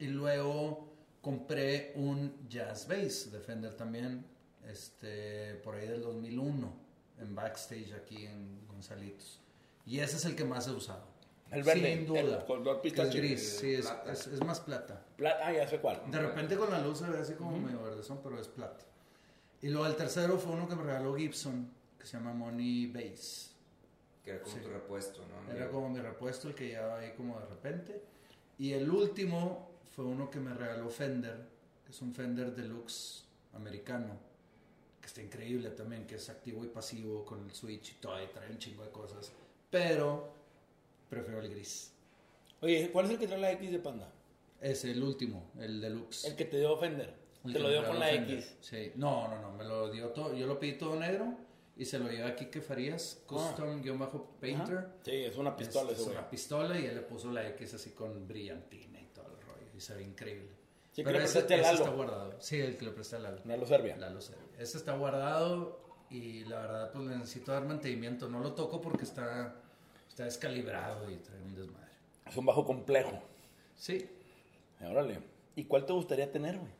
Y luego compré un Jazz Bass de Fender también, este, por ahí del 2001, en backstage aquí en Gonzalitos. Y ese es el que más he usado. El verde, Sin duda. el color Que es pistache. gris, sí, es, plata. es- es más plata. Pla- ah, ya sé cuál. De repente con la luz se ve así como medio verdezón, pero es plata. Y luego el tercero fue uno que me regaló Gibson, que se llama Money Bass. Que era como Sí. tu repuesto, ¿no? Era como mi repuesto, el que llevaba ahí como de repente. Y el último fue uno que me regaló Fender, que es un Fender Deluxe americano, que está increíble también, que es activo y pasivo con el switch y todo, y trae un chingo de cosas. Pero prefiero el gris. Oye, ¿cuál es el que trae la X de panda? Es el último, el Deluxe. El que te dio Fender. El Te lo dio con la Fender. X. Sí. No, no, no, me lo dio todo. Yo lo pedí todo negro y se lo llevé a Kike Farías, Custom-Painter. Ajá. Sí, es una pistola es, es una pistola y él le puso la X así con brillantina y se ve increíble. Sí, que Pero le ese, ese Lalo. está guardado. Sí, el que le presté a Lalo. Lalo Serbia. Lalo Serbia. Ese está guardado y la verdad pues le necesito dar mantenimiento. No lo toco porque está, está descalibrado y trae un desmadre. Es un bajo complejo. Sí, Órale. ¿Y cuál te gustaría tener, güey?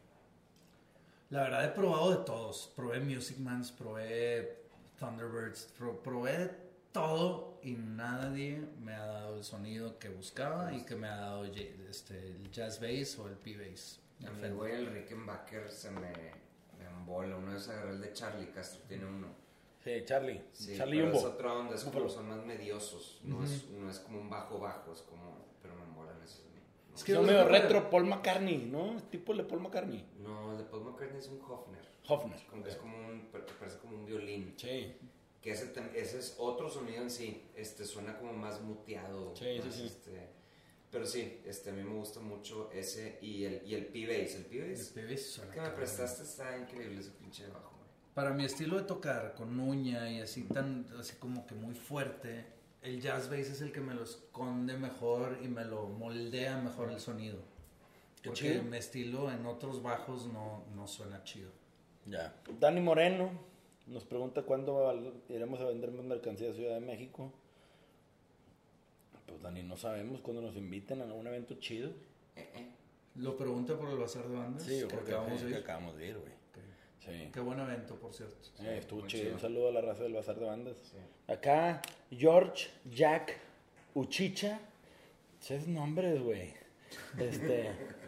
la verdad he probado de todos. Probé Music Mans, probé Thunderbirds, pro- probé todo y nadie me ha dado el sonido que buscaba y que me ha dado este, el jazz bass o el P-bass. A mí, güey, el Rickenbacker se me, me embola. Una vez agarré el de Charlie Castro, tiene uno. Sí, Charlie. Sí, Charlie pero Jumbo. es otra onda, es como, son más mediosos. No, es, no es como un bajo bajo, es como. Pero me embolan esos. No, Es que Son medio retro Paul McCartney, ¿no? Es tipo el de Paul McCartney. no el de Paul McCartney es un Hofner. Hofner. Como que es como un. pa- Parece como un violín. Sí. Que ese, ese es otro sonido en sí. Este suena como más muteado. Sí, más, sí. Este, pero sí, este, a mí me gusta mucho ese y el, y el P-Bass. El P-Bass que me prestaste está increíble ese pinche bajo, güey. Para mi estilo de tocar con uña y así tan así como que muy fuerte, el jazz bass es el que me lo esconde mejor y me lo moldea mejor el sonido. Porque chido. mi estilo en otros bajos no, no suena chido. Ya. Dani Moreno nos pregunta cuándo iremos a vender más mercancía a Ciudad de México. Pues Dani, no sabemos cuándo nos inviten a un evento chido. Lo pregunta por el bazar de bandas. Sí, yo creo que, acabamos que acabamos de ir, güey. Sí. Qué buen evento, por cierto. Eh, estuvo chido. chido. Un saludo a la raza del Bazar de Bandas. Sí. Acá, George, Jack, Uchicha. Esos nombres, güey. Este.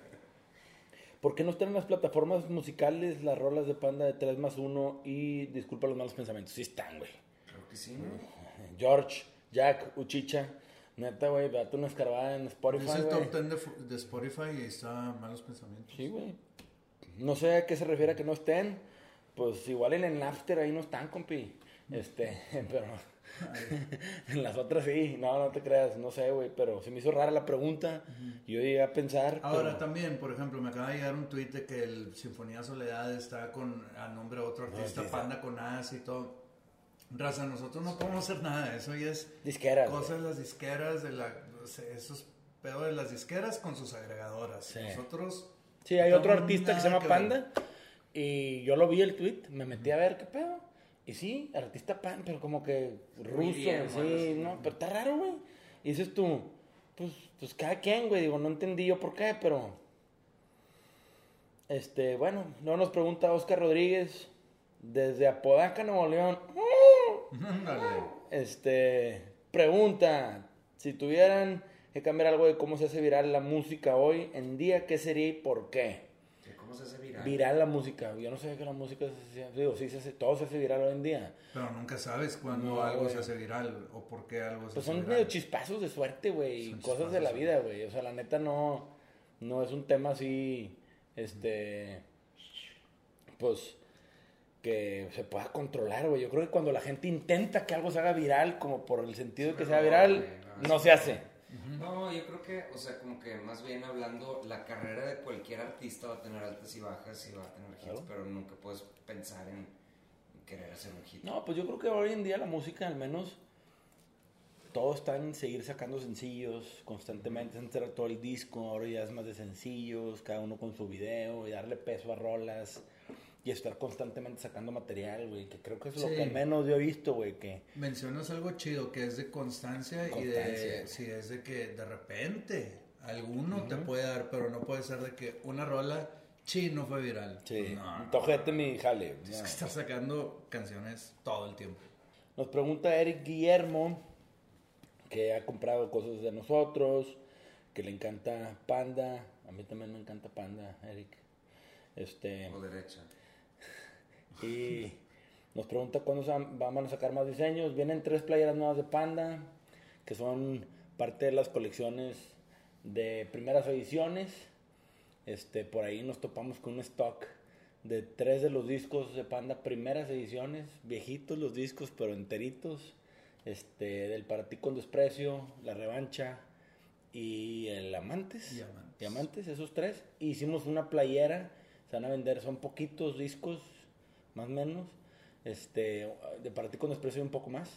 ¿Por qué no están en las plataformas musicales las rolas de Panda de 3 más 1 y disculpa los malos pensamientos? Sí están, güey. Creo que sí, ¿no? George, Jack, Uchicha. Neta, güey, date una escarbada en Spotify, Es el top 10 de, fu- de Spotify y está Malos Pensamientos. Sí, güey. No sé a qué se refiere a que no estén. Pues igual en el Napster ahí no están, compi. Este, pero en las otras sí. No, no te creas, no sé, güey. Pero se me hizo rara la pregunta. Yo llegué a pensar. Ahora pero- también, por ejemplo, me acaba de llegar un tweet de que el Sinfonía Soledad está con a nombre de otro artista, artista. Panda con As y todo. Raza, nosotros no podemos hacer nada, eso ya es Disqueras. cosas de las disqueras, de la, esos pedos de las disqueras con sus agregadoras. Sí. Nosotros Sí, hay no otro artista que se llama ver. Panda. Y yo lo vi el tweet, me metí a ver qué pedo. Y sí, artista Panda, pero como que ruso, bien, sí, bueno, sí. no, pero está raro, güey. Y dices tú, pues, pues cada quien, güey, digo, no entendí yo por qué, pero. Este, bueno, luego nos pregunta Oscar Rodríguez, desde Apodaca, Nuevo León. Este, pregunta, si tuvieran que cambiar algo de cómo se hace viral la música hoy en día, ¿qué sería y por qué? ¿Que ¿Cómo se hace viral? Viral la música. Yo no sabía que la música se hacía. Digo, sí, se hace, todo se hace viral hoy en día. Pero nunca sabes cuándo No, algo se hace viral o por qué algo se Pues hace son viral. medio chispazos de suerte, güey. y Son Cosas de la vida, güey. O sea, la neta no, no es un tema así, este, pues, que se pueda controlar, güey. Yo creo que cuando la gente intenta que algo se haga viral, como por el sentido de que sea viral, no, se hace. No, yo creo que, o sea, como que más bien hablando, la carrera de cualquier artista va a tener altas y bajas y va a tener hits, Claro. pero nunca puedes pensar en, querer hacer un hit. No, pues yo creo que hoy en día la música, al menos, todo está en seguir sacando sencillos constantemente. Era todo el disco, ahora ya es más de sencillos, cada uno con su video y darle peso a rolas y estar constantemente sacando material, güey. Que creo que es lo Sí. que menos yo he visto, güey. Que Mencionas algo chido que es de constancia, y de güey. si es de que de repente alguno te puede dar, pero no puede ser de que una rola chino fue viral. sí, No, no. tojete mi jale. Tienes no. que estar sacando canciones todo el tiempo. Nos pregunta Eric Guillermo, que ha comprado cosas de nosotros, que le encanta Panda. A mí también me encanta Panda, Eric. Este. O derecha. Y nos pregunta cuándo vamos a sacar más diseños. Vienen tres playeras nuevas de Panda, que son parte de las colecciones de primeras ediciones. Este, por ahí nos topamos con un stock de tres de los discos de Panda, primeras ediciones, viejitos los discos, pero enteritos. Este, del Para ti con desprecio, La Revancha y el Amantes. Diamantes. Diamantes, esos tres. Hicimos una playera, se van a vender, son poquitos discos, más o menos. Este, de Para ti con desprecio un poco más.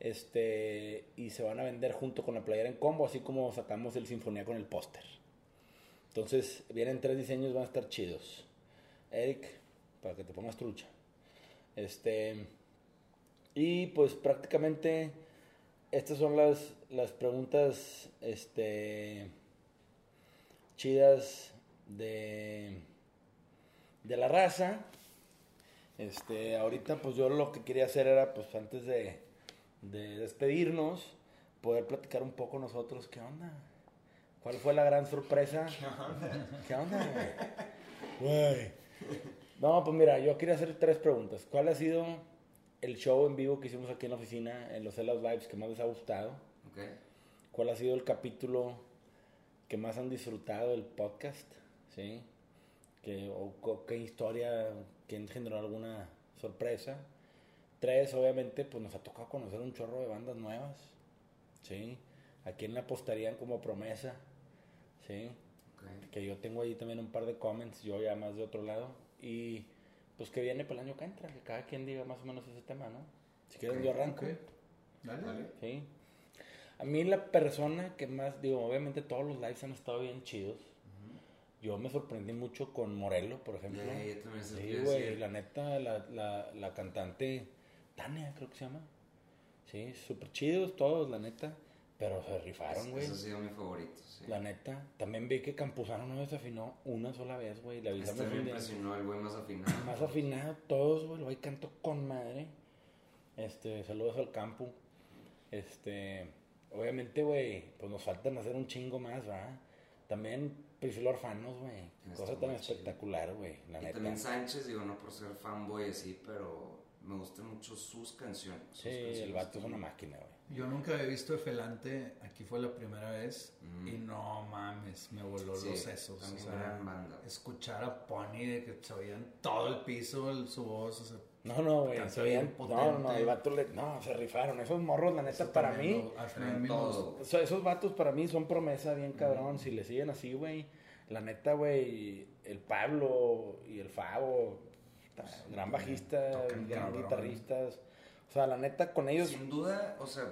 Este, y se van a vender junto con la playera en combo, así como sacamos el Sinfonía con el póster. Entonces, vienen tres diseños, van a estar chidos. Eric, para que te pongas trucha. Este. Y pues prácticamente estas son las, las preguntas este, chidas de, de la raza. Este, ahorita pues yo lo que quería hacer era pues antes de, de despedirnos, poder platicar un poco nosotros, ¿qué onda? ¿Cuál fue la gran sorpresa? ¿Qué onda, güey? No, pues mira, yo quería hacer tres preguntas. ¿Cuál ha sido el show en vivo que hicimos aquí en la oficina, en los Hellas Vibes, que más les ha gustado? ¿Cuál ha sido el capítulo que más han disfrutado del podcast? ¿Sí? ¿Qué, o, ¿Qué historia, quién generó alguna sorpresa? Tres, obviamente, pues nos ha tocado conocer un chorro de bandas nuevas. ¿Sí? ¿A quién le apostarían como promesa? ¿Sí? Que yo tengo ahí también un par de comments, yo ya más de otro lado. Y pues que viene para el año que entra, que cada quien diga más o menos ese tema, ¿no? Si quieren Ok, yo arranco. ok. Dale. Dale. Sí. A mí la persona que más, digo, obviamente todos los lives han estado bien chidos. Yo me sorprendí mucho con Morelo, por ejemplo. Yo también sí, güey, la neta, la, la, la cantante Tania, creo que se llama. Sí, súper chidos todos, la neta. Pero se rifaron, güey. Ese ha sido mi favorito, sí. La neta. También vi que Campuzano no desafinó una sola vez, güey. Le avisamos Este me impresionó el güey más afinado. Más afinado todos, güey. El güey cantó con madre. Este, saludos al campo. Este, obviamente, güey, pues nos faltan hacer un chingo más, ¿verdad? También Priscila Orfanos, güey. Cosa tan chido. espectacular, güey. La Y neta. también Sánchez, digo, no por ser fanboy así, pero me gustan mucho sus canciones. sus Sí, el canciones vato es una máquina, güey. Yo nunca había visto Efelante, aquí fue la primera vez Mm. y no mames, me voló Sí, los sesos. también o sea, gran banda. escuchar a Pony de que se oían todo el piso, el- su voz, o sea, No, no, güey. No, no, potente. el vato le. No, se rifaron. Esos morros, la neta, eso para mí. todo. esos vatos para mí son promesa bien cabrón. Si le siguen así, güey. La neta, güey. El Pablo y el Favo. puta, gran bajista, tocan gran cabrón. guitarristas. O sea, la neta, con ellos. Sin duda, o sea,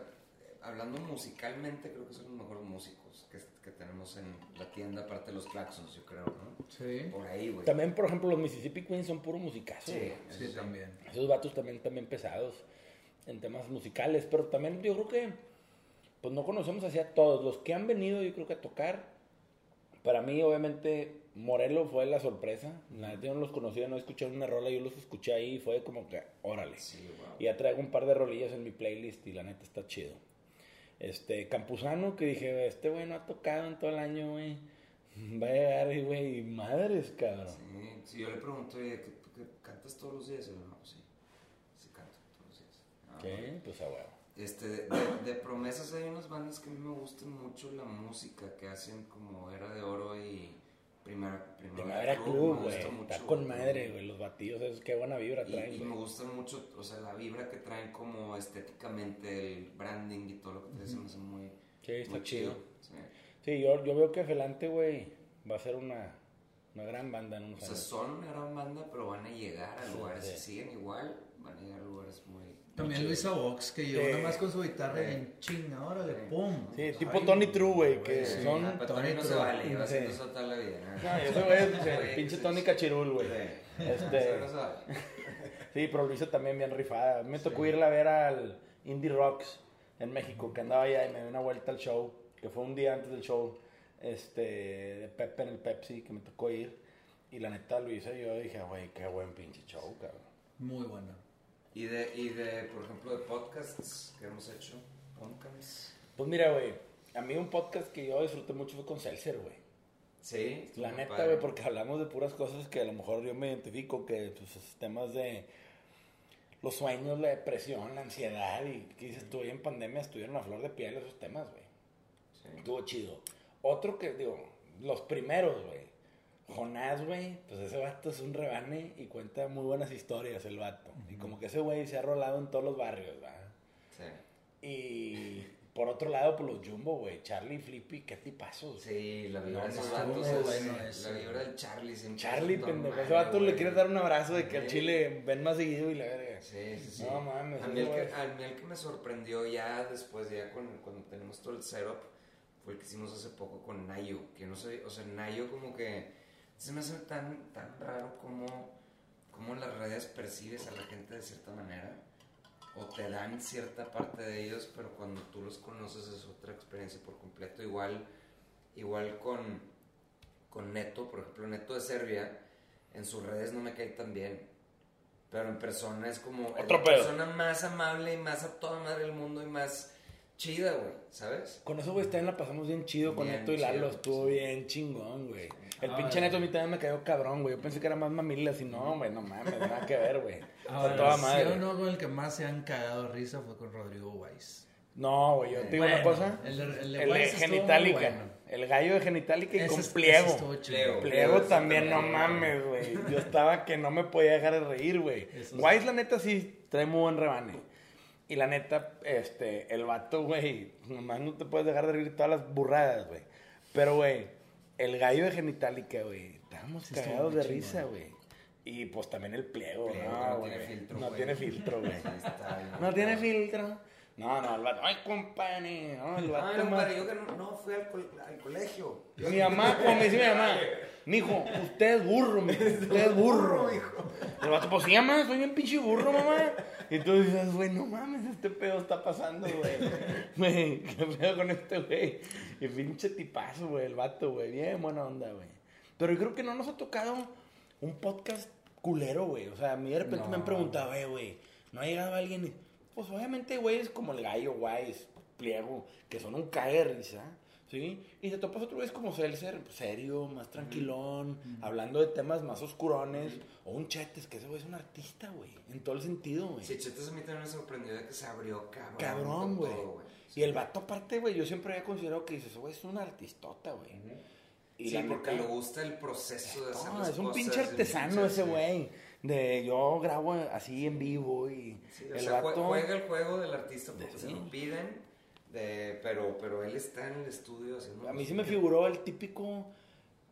hablando musicalmente, creo que son los mejores músicos que, que tenemos en la tienda, aparte de los Claxons, yo creo, ¿no? Sí, Por ahí, güey. También, por ejemplo, los Mississippi Queens son puro musicazo. Sí, sí, también. Esos vatos también, también pesados en temas musicales. Pero también yo creo que, pues no conocemos así a todos. Los que han venido, yo creo que a tocar, para mí, obviamente, Morelo fue la sorpresa. La neta yo no los conocía, no escuché una rola, yo los escuché ahí y fue como que, órale. Sí, wow. Y ya traigo un par de rolillas en mi playlist y la neta está chido. Este, Campuzano, que dije, este güey no ha tocado en todo el año, güey. Va a llegar, güey, madres, cabrón. Sí, si yo le pregunto, oye, ¿que, que cantas todos los días? Y él, no, sí, sí canto todos los días. Ah, ¿Qué? bueno. Pues a huevo. Este, de, de- de promesas hay unas bandas que a mí me gustan mucho la música que hacen como Era de Oro y Primera, Primavera me Club, güey. mucho, Está con madre, güey. Los batidos, esos, qué buena vibra Y, traen, y me gusta mucho, o sea, la vibra que traen como estéticamente, el branding y todo lo que traen, se me hace muy, Sí, está muy chido. Sí. Sí, yo, yo veo que Felante, güey, va a ser una, una gran banda en unos O sea, son una gran banda, pero van a llegar a Sí, lugares, sí. si siguen igual, van a llegar a lugares muy... También. Luisa Vox, que llegó nada más con su guitarra en chinga, órale, pum. Sí, tipo Ay, Tony True, güey, que sí. son... Ah, pero Tony no se vale, Sí. haciendo eso toda la vida. ¿no? No, ese güey es pinche Tony. Cachirul, güey. Sí. Este-. Sí, pero lo hizo también bien rifada. Me tocó irla a ver al Indie Rocks en México, que andaba allá y me dio una vuelta al show, que fue un día antes del show, este, de Pepe en el Pepsi, que me tocó ir. Y la neta lo hice y yo dije, güey, qué buen pinche show, cabrón. Muy buena. Y de, y de, por ejemplo, de podcasts que hemos hecho, podcasts. Pues mira, güey, a mí un podcast que yo disfruté mucho fue con Celser, güey. Sí, La neta, güey, porque hablamos de puras cosas que a lo mejor yo me identifico, que pues temas de los sueños, la depresión, la ansiedad, y que dices, hoy en pandemia estuvieron a flor de piel esos temas, güey. Sí. Estuvo chido. Otro que, digo, los primeros, güey. Jonás, güey, pues ese vato es un rebane y cuenta muy buenas historias el vato. Y como que ese güey se ha rolado en todos los barrios, ¿verdad? Sí. Y por otro lado, pues los Jumbo, güey. Charlie Flippy, qué tipazos. Sí, la vibra No, de esos vatos es la vibra del Charlie siempre. Charlie, pendejo. Ese vato le güey. quieres dar un abrazo de que al chile ven más seguido y la verga. Sí, sí, sí. No mames, A mí, el que, a mí el que me sorprendió ya después, ya con- cuando tenemos todo el setup, fue el que hicimos hace poco con Nayo, que no sé, o sea, Nayo como que se me hace tan, tan raro como, como las redes percibes a la gente de cierta manera o te dan cierta parte de ellos, pero cuando tú los conoces es otra experiencia por completo. Igual, igual con, con Neto, por ejemplo, Neto de Serbia, en sus redes no me cae tan bien. Pero en persona es como Otro la pedo. persona más amable y más a toda madre del mundo y más chida, güey, ¿sabes? Con eso, güey, también la pasamos bien chido con Bien Neto y Lalo. chido, Estuvo sí. bien chingón, güey. El Ah, pinche. Neto a mí también me cayó cabrón, güey. Yo pensé que era más mamilas y no, güey, no mames, nada que ver, güey. Ahora, toda ¿sí madre. o no con el que más se han cagado risa fue con Rodrigo Weiss? No, güey, yo te digo una cosa. el el de El de Weiss Genitalica. bueno. El gallo de Genitalica y Ese con es- pliego. ese estuvo chido. Pliego. Pliego Ese también, no mames, güey. Yo estaba que no me podía dejar de reír, güey. Wise, la neta, sí trae muy buen rebane. Y la neta, este, el vato, güey, nomás no te puedes dejar de reír todas las burradas, güey. Pero, güey, el gallo de Genitalica, güey, estábamos cagados de risa, güey. Y pues también el pliego, Pliego, no, no güey. tiene filtro, No tiene filtro, güey. No tiene filtro. No, no, el vato, ay, compadre, no, el vato Ay, no, más- padre, yo que no, no fui al, col- al colegio. mi mamá, como me dice mi mamá, mijo, usted es burro, mijo, usted es burro. El vato, pues sí, mamá, soy bien pinche burro, mamá. Y tú dices, güey, no mames, este pedo está pasando, güey. Güey, qué pedo con este güey. Y pinche tipazo, güey, el vato, güey, bien buena onda, güey. Pero yo creo que no nos ha tocado un podcast culero, güey. O sea, a mí de repente me han preguntado, eh, güey, ¿no ha llegado alguien? Pues obviamente, güey, es como el gallo, Wise, Pliego, que son un de risa, ¿sí? Y te topas otro güey como Seltzer, serio, más tranquilón, hablando de temas más oscurones. O un Chetes, que ese güey es un artista, güey, en todo el sentido, güey. Sí, Chetes a mí también me sorprendió de que se abrió cabrón. Cabrón, güey. Y el vato aparte, güey, yo siempre había considerado que dices, güey, es un artistota, güey. Y sí, porque le gusta el proceso de hacer No, las es un cosas pinche artesano pinche- ese sí. güey. De yo grabo así en vivo y Sí, o el sea, jue- vato. juega el juego del artista porque se lo piden, de, pero, pero él está en el estudio haciendo... A mí sí me figuró el típico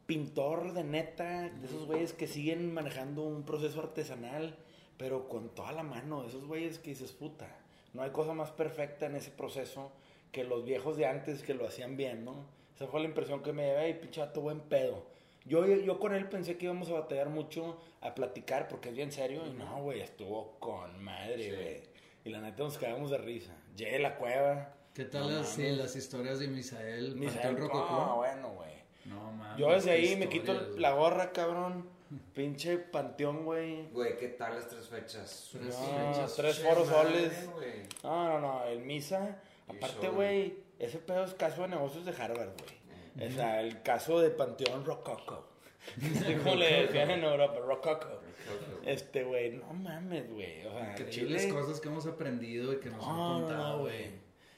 pintor de neta, de esos güeyes que siguen manejando un proceso artesanal, pero con toda la mano, de esos güeyes que dices, puta, no hay cosa más perfecta en ese proceso que los viejos de antes que lo hacían bien, ¿no? Esa fue la impresión que me llevé y pinche vato buen pedo. Yo, yo con él pensé que íbamos a batallar mucho a platicar porque es bien serio y no, güey, estuvo con madre, Sí. güey. Y la neta nos cagamos de risa. Llegué a la cueva. ¿Qué tal No las, mames. las historias de Misael, Misael, Rococó? no, bueno, güey. No, mames. Yo desde ahí me quito la gorra, cabrón. Pinche panteón, güey. Güey, ¿qué tal las tres fechas? Tres No, fechas, tres foros soles. No, no, no. El misa. Aparte, güey, ese pedo es caso de negocios de Harvard, güey. O sea, el caso de Panteón Rococo. Como le decían en Europa, Rococo. Este, güey, no mames, güey. O sea, Increíbles Chile. cosas que hemos aprendido y que nos han No, no, contado, no, güey.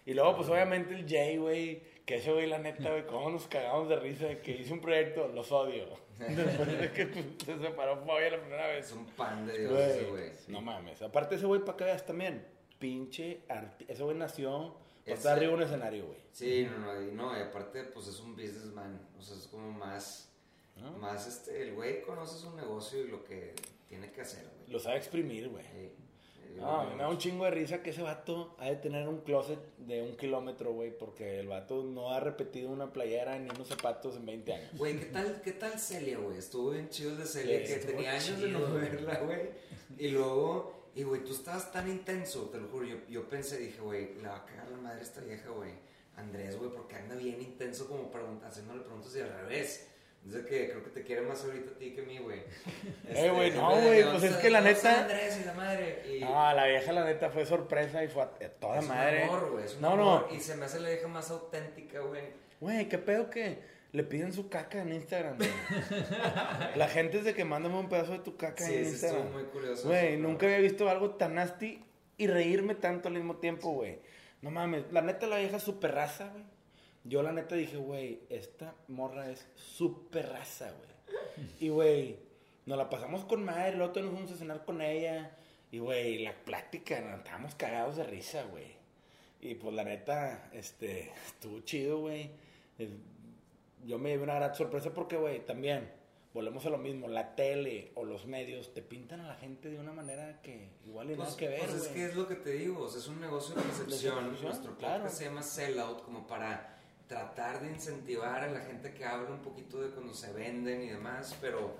Y luego, pues obviamente el Jay, güey, que ese güey, la neta, güey, cómo nos cagamos de risa de que hice un proyecto, los odio. Después de que se separó Fobia la primera vez. Es un pan de Dios Güey, ese güey. No mames. Aparte, ese güey, para que veas también, pinche arti Ese güey nació estar arriba de un escenario, güey. Sí, no, no, y no, y aparte, pues es un businessman, o sea, es como más, ¿No? más, este, el güey conoce su negocio y lo que tiene que hacer, güey. Lo sabe exprimir, güey. Sí, No, me da un chingo de risa que ese vato ha de tener un closet de un kilómetro, güey, porque el vato no ha repetido una playera ni unos zapatos en 20 años. Güey, ¿qué tal, ¿qué tal Celia, güey? Estuvo bien chido de Celia, Sí, que tenía años de no verla, güey. Y luego, y güey, tú estabas tan intenso, te lo juro. Yo, yo pensé, dije, güey, le va a cagar la madre esta vieja, güey. Andrés, güey, porque anda bien intenso como pregunta, haciéndole preguntas y al revés. Dice que creo que te quiere más ahorita a ti que a mí, güey. Eh, güey, en no, vez de, güey, "¿Dónde pues es que la neta- Andrés y la madre. Y No, la vieja, la neta, fue sorpresa y fue a toda es madre. un amor, güey. Es un no, amor. no. Y se me hace la vieja más auténtica, güey. Güey, qué pedo que le piden su caca en Instagram, güey. La gente es de que mándame un pedazo de tu caca Sí, en sí, Instagram. estuvo muy curioso. Güey, eso, nunca había visto algo tan nasty y reírme tanto al mismo tiempo, güey. No mames, la neta la vieja es súper raza, güey. Yo la neta dije, güey, esta morra es súper raza, güey. Y, güey, nos la pasamos con madre, luego nos fuimos a cenar con ella. Y, güey, la plática, nos estábamos cagados de risa, güey. Y, pues, la neta, este, estuvo chido, güey. Yo me llevé una gran sorpresa porque, güey, también, volvemos a lo mismo, la tele o los medios te pintan a la gente de una manera que igual y Pues, nada que ver, pues es que es lo que te digo, o sea, es un negocio de percepción. percepción, Nuestro claro. podcast se llama Sellout como para tratar de incentivar a la gente que habla un poquito de cuando se venden y demás, pero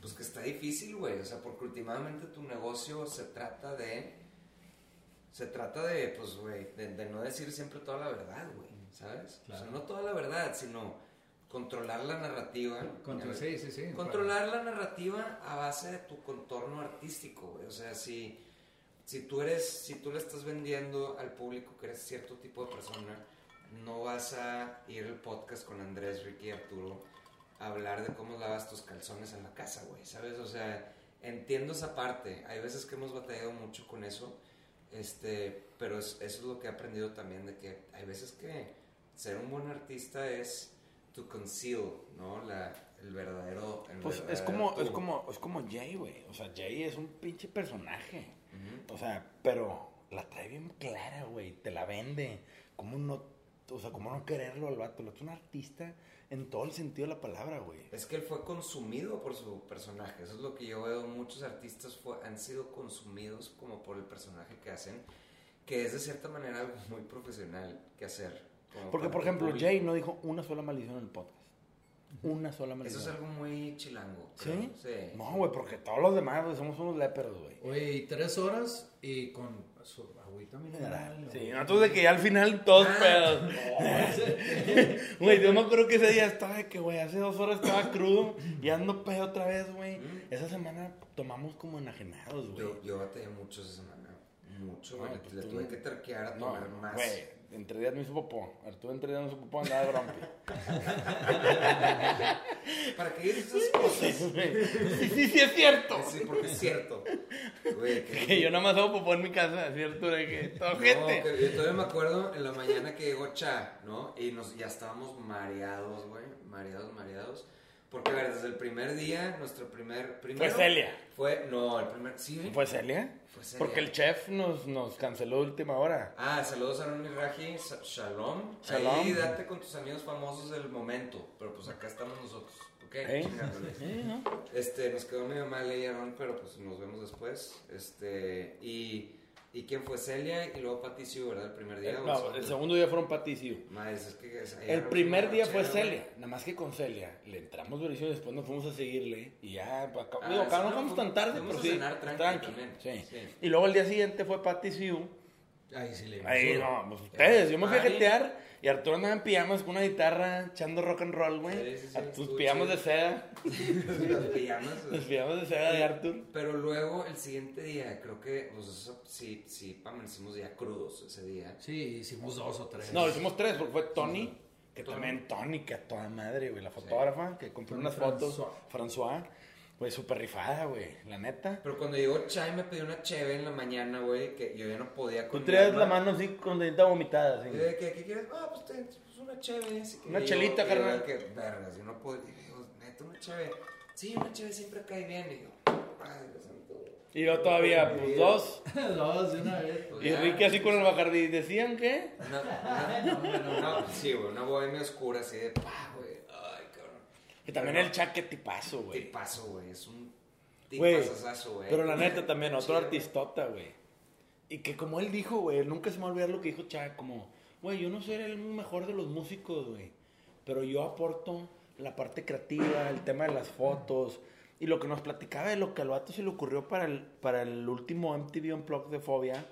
pues que está difícil, güey, o sea, porque últimamente tu negocio se trata de, se trata de, pues, güey, de, no decir siempre toda la verdad, güey, ¿sabes? O sea, no toda la verdad, sino controlar la narrativa. sí, sí, sí. Controlar la narrativa a base de tu contorno artístico, güey, o sea, si, si tú eres, si tú le estás vendiendo al público que eres cierto tipo de persona, no vas a ir al podcast con Andrés, Ricky y Arturo a hablar de cómo lavas tus calzones en la casa, güey, ¿sabes? O sea, entiendo esa parte. Hay veces que hemos batallado mucho con eso, este, pero eso es lo que he aprendido también, de que hay veces que ser un buen artista es to conceal, ¿no? La, el verdadero... pues es como, es como, es como Jay, güey. O sea, Jay es un pinche personaje. O sea, pero la trae bien clara, güey. Te la vende. ¿Cómo no o sea, ¿cómo no quererlo al vato? es un artista en todo el sentido de la palabra, güey. Es que él fue consumido por su personaje. Eso es lo que yo veo. Muchos artistas fue, han sido consumidos como por el personaje que hacen, que es de cierta manera algo muy profesional que hacer. Porque, por ejemplo, Jay no dijo una sola maldición en el podcast. Una sola maldición. Eso es algo muy chilango. ¿Sí? Sí. No, güey, porque todos los demás somos unos léperos, güey. Oye, y tres horas y con su agüita mineral. Sí, entonces de que ya al final todos ah, pedos. Güey, yo me acuerdo que ese día estaba de que, güey, hace dos horas estaba crudo y ando pedo otra vez, güey. Mm. Esa semana tomamos como enajenados, güey. Yo, yo batallé mucho esa semana. Mucho, güey. Pues le, tuve que terquear a tomar más. Güey entre días no hizo popó. Arturo entre días no hizo popó, andaba grumpy. ¿Para qué dices esas cosas? Sí, sí, sí, es cierto. Sí, porque es cierto. que, yo nada más hago popó en mi casa, ¿cierto? De que todo gente. yo todavía me acuerdo en la mañana que llegó Cha, ¿no? Y nos, ya estábamos mareados, güey. Mareados, mareados. Porque, a ver, desde el primer día, nuestro primer... Primero, fue Celia. Fue, no, el primer... ¿Sí? ¿Fue Celia? Fue Celia. Porque el chef nos, nos canceló última hora. Ah, saludos a Ronnie Raji, Shalom. Shalom. Ahí date con tus amigos famosos del momento. Pero pues acá estamos nosotros. ¿Ok? Sí, ¿no? Este, nos quedó medio mal ahí, Aaron, pero pues nos vemos después. Este, y... ¿Y quién fue Celia y luego Patricio, verdad? El primer día. no, el segundo día fueron Patricio. el primer día fue Celia, nada más que con Celia. Le entramos y después nos fuimos a seguirle y ya, acá, ah, digo, acá no fuimos tan tarde, pero sí. Tranqui, sí. Y luego el día siguiente fue Patricio. Ahí sí le Ahí no, pues ustedes, yo me fui a jetear y Arturo andaba en pijamas con una guitarra echando rock and roll, güey. Sí, tus pijamas de seda. Los pijamas. Los pijamas de seda de Arturo. Pero luego, el siguiente día, creo que, pues eso sí, sí, hicimos ya crudos ese día. Sí, hicimos dos o tres. No, hicimos tres, porque fue Tony. Que también Tony, que a toda madre, güey, la fotógrafa, que compró unas fotos, François. Pues súper rifada, güey, la neta. Pero cuando llegó Chai me pidió una cheve en la mañana, güey, que yo ya no podía comer. Tú traías la mano así con dedita vomitada, así. ¿Qué, ¿Qué, quieres? Ah, pues, te, pues una cheve. Así una chelita, carnal. Que vergas, yo no puedo. Y digo, neta, una cheve. Sí, una cheve siempre cae bien. Y yo, ay, y yo todavía, pues dos. dos de una vez. Pues, y Ricky así con el Bacardí, ¿decían qué? No, no, sí, güey, una bohemia oscura así de, pa, güey. Que también el Chaque tipazo, güey. Tipazo, güey. Es un tipazazazo, güey. Pero la neta también, otro artistota, güey. Y que como él dijo, güey, nunca se me va a olvidar lo que dijo Chaque, como, güey, yo no soy el mejor de los músicos, güey. Pero yo aporto la parte creativa, el tema de las fotos. Y lo que nos platicaba de lo que al vato se le ocurrió para el, para el último MTV Unplugged de Fobia,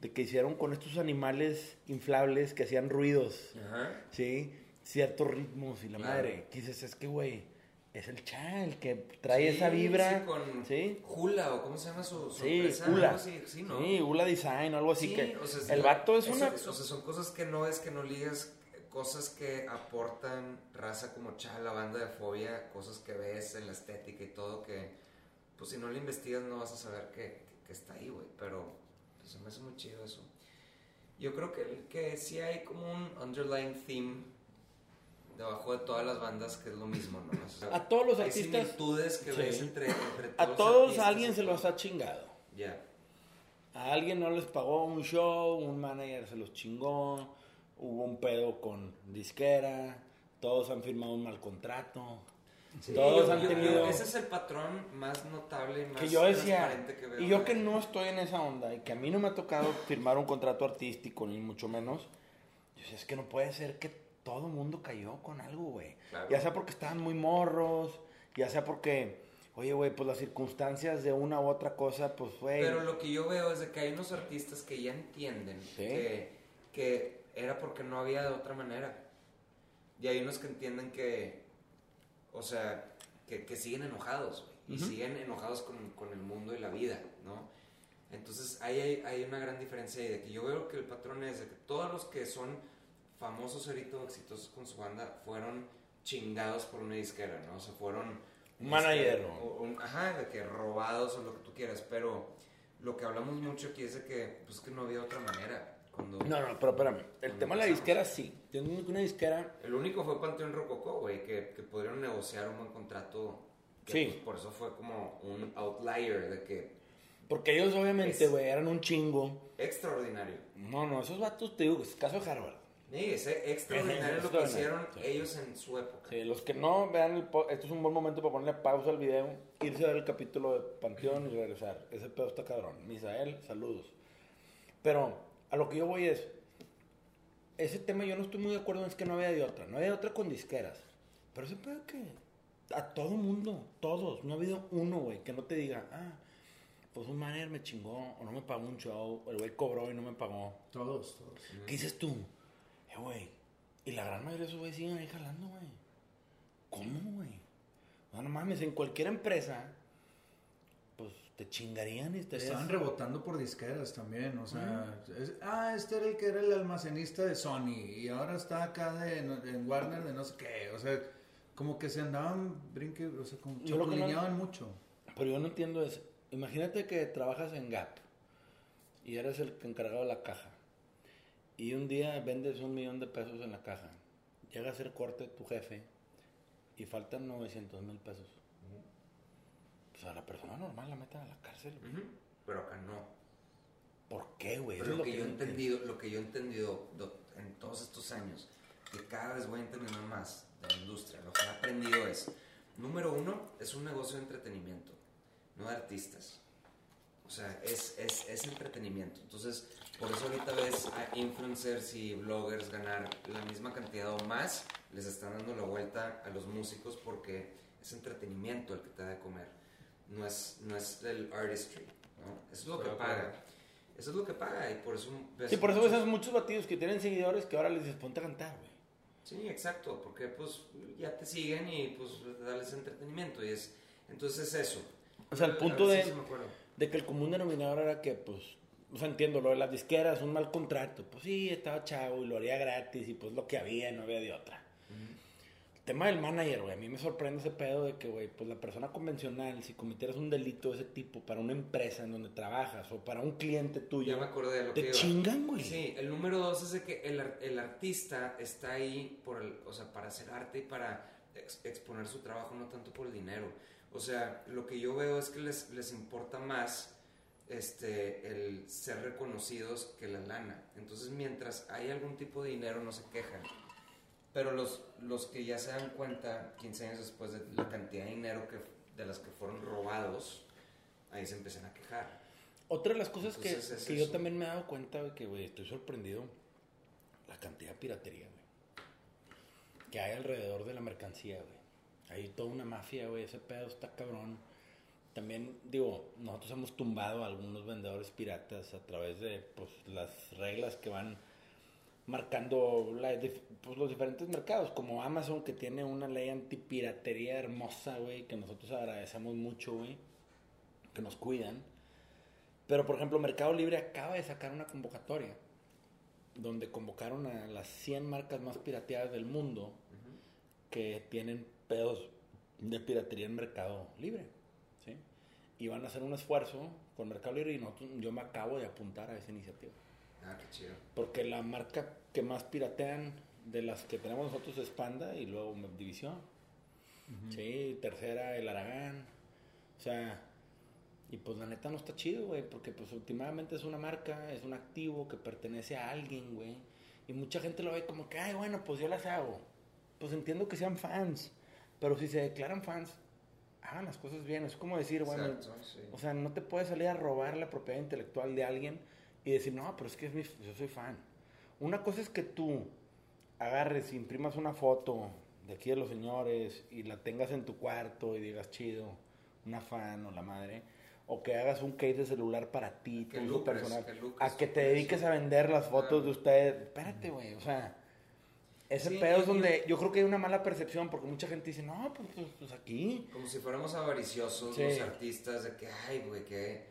de que hicieron con estos animales inflables que hacían ruidos. Ajá. ¿Sí? Ciertos ritmos y la madre. Que dices, es que, güey, es el cha el que trae esa vibra. Sí, con ¿sí? Hula, o cómo se llama su, sí, Hula. sí, ¿no? Sí, Hula Design o algo así. que o sea, el vato es una... O sea, son cosas que no es que no ligas, cosas que aportan raza como cha, la banda de fobia, cosas que ves en la estética y todo que, pues si no lo investigas no vas a saber que, que, está ahí, güey. Pero pues, se me hace muy chido eso. Yo creo que, que sí hay como un underlying theme debajo de todas las bandas que es lo mismo, ¿no? a todos los artistas. similitudes que ves entre, entre todos A todos alguien se los ha chingado. Ya. A alguien no les pagó un show, un manager se los chingó, hubo un pedo con disquera, todos han firmado un mal contrato. todos han tenido. ese es el patrón más notable y más que yo decía, que veo. Y yo que no estoy en esa onda y que a mí no me ha tocado firmar un contrato artístico, ni mucho menos. Yo decía, es que no puede ser que todo mundo cayó con algo, güey. Claro. Ya sea porque estaban muy morros, ya sea porque, oye, güey, pues las circunstancias de una u otra cosa, pues, güey. Pero lo que yo veo es de que hay unos artistas que ya entienden Sí. que, que era porque no había de otra manera. Y hay unos que entienden que, o sea, que, que siguen enojados, güey. Y siguen enojados con, con el mundo y la vida, ¿no? Entonces ahí hay, hay una gran diferencia ahí de que yo veo que el patrón es de que todos los que son famosos ahorita exitosos con su banda fueron chingados por una disquera, ¿no? O sea, fueron... Un manager, ¿no? un- ajá, de que robados o lo que tú quieras, pero lo que hablamos mucho aquí es de que, pues que no había otra manera. Cuando No, no, pero espérame. El tema de la disquera sí. Tengo una disquera. El único fue Panteón Rococó, güey, que, que pudieron negociar un buen contrato. que, Sí. pues, por eso fue como un outlier de que Porque ellos, obviamente, güey, eran un chingo. extraordinario. No, no, esos vatos, te digo, es caso de Harvard. Sí, ese extraordinario lo que hicieron sí. ellos en su época. Sí, los que no vean el po- esto es un buen momento para ponerle pausa al video, irse a ver el capítulo de Panteón y regresar. Ese pedo está cabrón. Misael, saludos. Pero a lo que yo voy es, ese tema yo no estoy muy de acuerdo en es que no había de otra. No había de otra con disqueras. Pero ese pedo que a todo mundo, todos, no ha habido uno, güey, que no te diga, ah, pues un manager me chingó o no me pagó un show, o el güey cobró y no me pagó. Todos, todos. ¿Qué dices tú? Eh, güey. Y la gran mayoría de esos güeyes siguen ahí jalando, güey. ¿Cómo, güey? No, no mames, en cualquier empresa, pues te chingarían y estarías... Estaban rebotando por disqueras también, o sea, es- ah, este era el que era el almacenista de Sony y ahora está acá de, en Warner de no sé qué, o sea, como que se andaban brinque, o sea, como Yo lo que no- mucho. Pero yo no entiendo es, imagínate que trabajas en Gap y eres el encargado de la caja y un día vendes un millón de pesos en la caja, llega a ser corte tu jefe y faltan 900 mil pesos. Pues a la persona normal la meten a la cárcel. Pero acá no. ¿Por qué, güey? Lo que yo he entendido, lo que yo he entendido do- en todos estos años, que cada vez voy entendiendo más de la industria, lo que he aprendido es, número uno, es un negocio de entretenimiento, no de artistas. O sea, es, es, es entretenimiento. Entonces, por eso ahorita ves a influencers y bloggers ganar la misma cantidad o más, les están dando la vuelta a los músicos porque es entretenimiento el que te da de comer. No es, no es el artistry, ¿no? Eso es lo que paga. Eso es lo que paga y por eso ves Sí, por eso ves muchos- batidos que tienen seguidores que ahora les ponte a cantar, güey. Sí, exacto, porque pues ya te siguen y pues darles entretenimiento y es entonces es eso. O sea, el A punto ver de- si me acuerdo. De que el común denominador era que, pues, o sea, entiendo, lo de las disqueras, un mal contrato. Pues sí, estaba chavo y lo haría gratis y pues lo que había, no había de otra. El tema del manager, güey, a mí me sorprende ese pedo de que, güey, pues la persona convencional, si cometieras un delito de ese tipo para una empresa en donde trabajas o para un cliente tuyo, Ya me acordé de lo que te iba. chingan, güey. Sí, el número dos es de que el, el artista está ahí por el, o sea, para hacer arte y para ex- exponer su trabajo, no tanto por el dinero. O sea, lo que yo veo es que les, les importa más este, el ser reconocidos que la lana. Entonces, mientras hay algún tipo de dinero, no se quejan. Pero los, los que ya se dan cuenta 15 años después de la cantidad de dinero que, de las que fueron robados, ahí se empiezan a quejar. Otra de las cosas que, es que yo también me he dado cuenta, que, estoy sorprendido. La cantidad de piratería. Que hay alrededor de la mercancía, güey. Hay toda una mafia, güey. Ese pedo está cabrón. También, digo, nosotros hemos tumbado a algunos vendedores piratas a través de, pues, las reglas que van marcando pues, los diferentes mercados, como Amazon, que tiene una ley antipiratería hermosa, güey, que nosotros agradecemos mucho, güey, que nos cuidan. Pero, por ejemplo, Mercado Libre acaba de sacar una convocatoria donde convocaron a las 100 marcas más pirateadas del mundo que tienen pedos de piratería en Mercado Libre. ¿sí? Y van a hacer un esfuerzo con Mercado Libre y nosotros- yo me acabo de apuntar a esa iniciativa. Ah, qué chido. Porque la marca que más piratean de las que tenemos nosotros es Panda y luego División. Sí, tercera el Aragán. O sea, y pues la neta no está chido, güey, porque pues últimamente es una marca, es un activo que pertenece a alguien, güey. Y mucha gente lo ve como que, ay, bueno, pues yo las hago. Pues entiendo que sean fans, pero si se declaran fans, hagan las cosas bien. Es como decir, bueno, Exacto, sí. o sea, no te puedes salir a robar la propiedad intelectual de alguien y decir, no, pero es que es mi, yo soy fan. Una cosa es que tú agarres imprimas una foto de aquí de los señores y la tengas en tu cuarto y digas chido, una fan o la madre, o que hagas un case de celular para ti, Que tu uso lucres, personal, que lucres a que te dediques a vender las fotos de ustedes. Espérate, güey, o sea, ese Sí, pedo es donde yo creo que hay una mala percepción porque mucha gente dice, no, pues, pues, pues aquí. Como si fuéramos avariciosos Sí. los artistas de que, ay, güey, qué,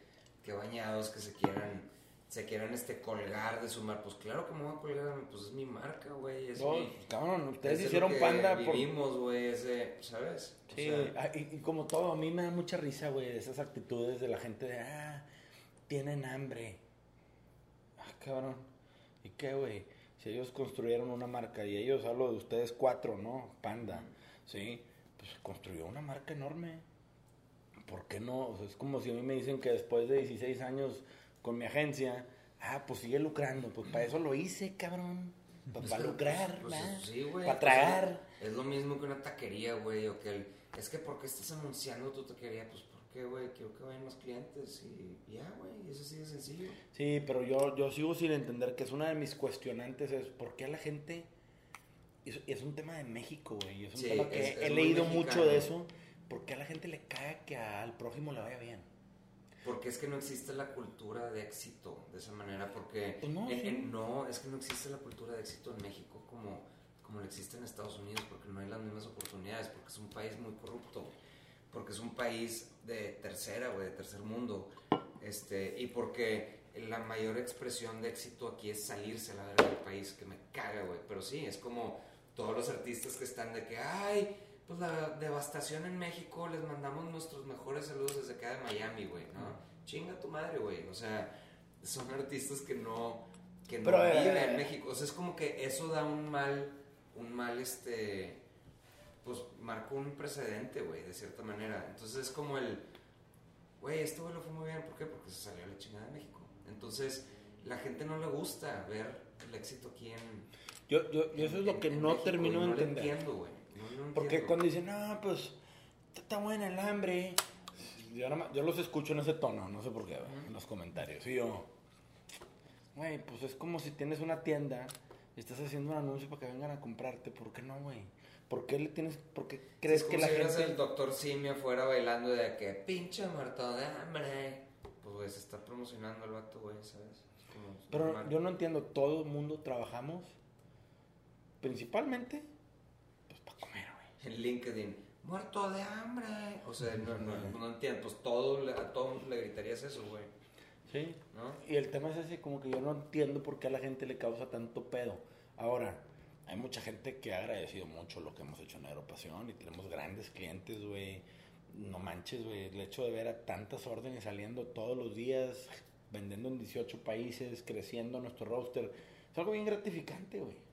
qué bañados que se quieran, se quieran este, colgar de su marca. Pues claro que me voy a colgar, pues es mi marca, güey. Es No, mi, cabrón, ustedes es de hicieron lo que panda. Vivimos, güey, ese, ¿sabes? O Sí, sea, ah, y, y como todo, a mí me da mucha risa, güey, esas actitudes de la gente de, ah, tienen hambre. Ah, cabrón. ¿Y qué, güey? Si ellos construyeron una marca y ellos, hablo de ustedes cuatro, ¿no? Panda, ¿sí? Pues construyó una marca enorme. ¿Por qué no? O sea, es como si a mí me dicen que después de 16 años con mi agencia, ah, pues sigue lucrando. Pues para eso lo hice, cabrón. Pues para lucrar, pues, ¿verdad? sí, güey. Para pues, tragar. Es lo mismo que una taquería, güey, o que el, es que ¿por qué estás anunciando tu taquería? Pues porque, güey, quiero que vayan más clientes y ya, güey, eso sí de sencillo. Sí, pero yo, yo sigo sin entender que es una de mis cuestionantes, es por qué a la gente... Es, es un tema de México, güey. Es un Sí, tema que es- es he muy leído mexicano. mucho de eso. ¿Por qué a la gente le caga que al prójimo le vaya bien? Porque es que no existe la cultura de éxito de esa manera, porque Pues no, en- sí. en- no, es que no existe la cultura de éxito en México como, como lo existe en Estados Unidos, porque no hay las mismas oportunidades, porque es un país muy corrupto, porque es un país de tercera, güey, de tercer mundo, este, y porque la mayor expresión de éxito aquí es salirse a la verga del país, que me caga, güey, pero sí, es como todos los artistas que están de que, ay, pues la devastación en México, les mandamos nuestros mejores saludos desde acá de Miami, güey, ¿no? Chinga tu madre, güey. O sea, son artistas que no, que no Pero, ver, viven en ver. México. O sea, es como que eso da un mal, un mal, este, pues marcó un precedente, güey, de cierta manera. Entonces es como el, güey, este güey lo fue muy bien, ¿por qué? Porque se salió a la chingada de México. Entonces, la gente no le gusta ver el éxito aquí en... Yo, yo, yo eso es lo que en no México, termino de no lo entender. entiendo, güey. No Porque entiendo. cuando dicen, no, pues está- buena el hambre. Yo, yo los escucho en ese tono, no sé por qué, en los comentarios. Y yo, güey, pues es como si tienes una tienda y estás haciendo un anuncio para que vengan a comprarte. ¿Por qué no, güey? ¿Por qué le tienes, por qué crees es que la si gente... el doctor Simi afuera bailando de que pinche muerto de hambre. Pues, güey, se está promocionando el vato, güey, ¿sabes? Es como Pero normal. yo no entiendo, todo el mundo trabajamos principalmente pues para comer, güey. En LinkedIn, muerto de hambre. O sea, no, no, no entiendo. Pues todo, a todo mundo le gritarías eso, güey. Sí. ¿No? Y el tema es ese, como que yo no entiendo por qué a la gente le causa tanto pedo. Ahora, hay mucha gente que ha agradecido mucho lo que hemos hecho en Aeropasión y tenemos grandes clientes, güey. No manches, güey. El hecho de ver a tantas órdenes saliendo todos los días, vendiendo en 18 países, creciendo nuestro roster, es algo bien gratificante, güey.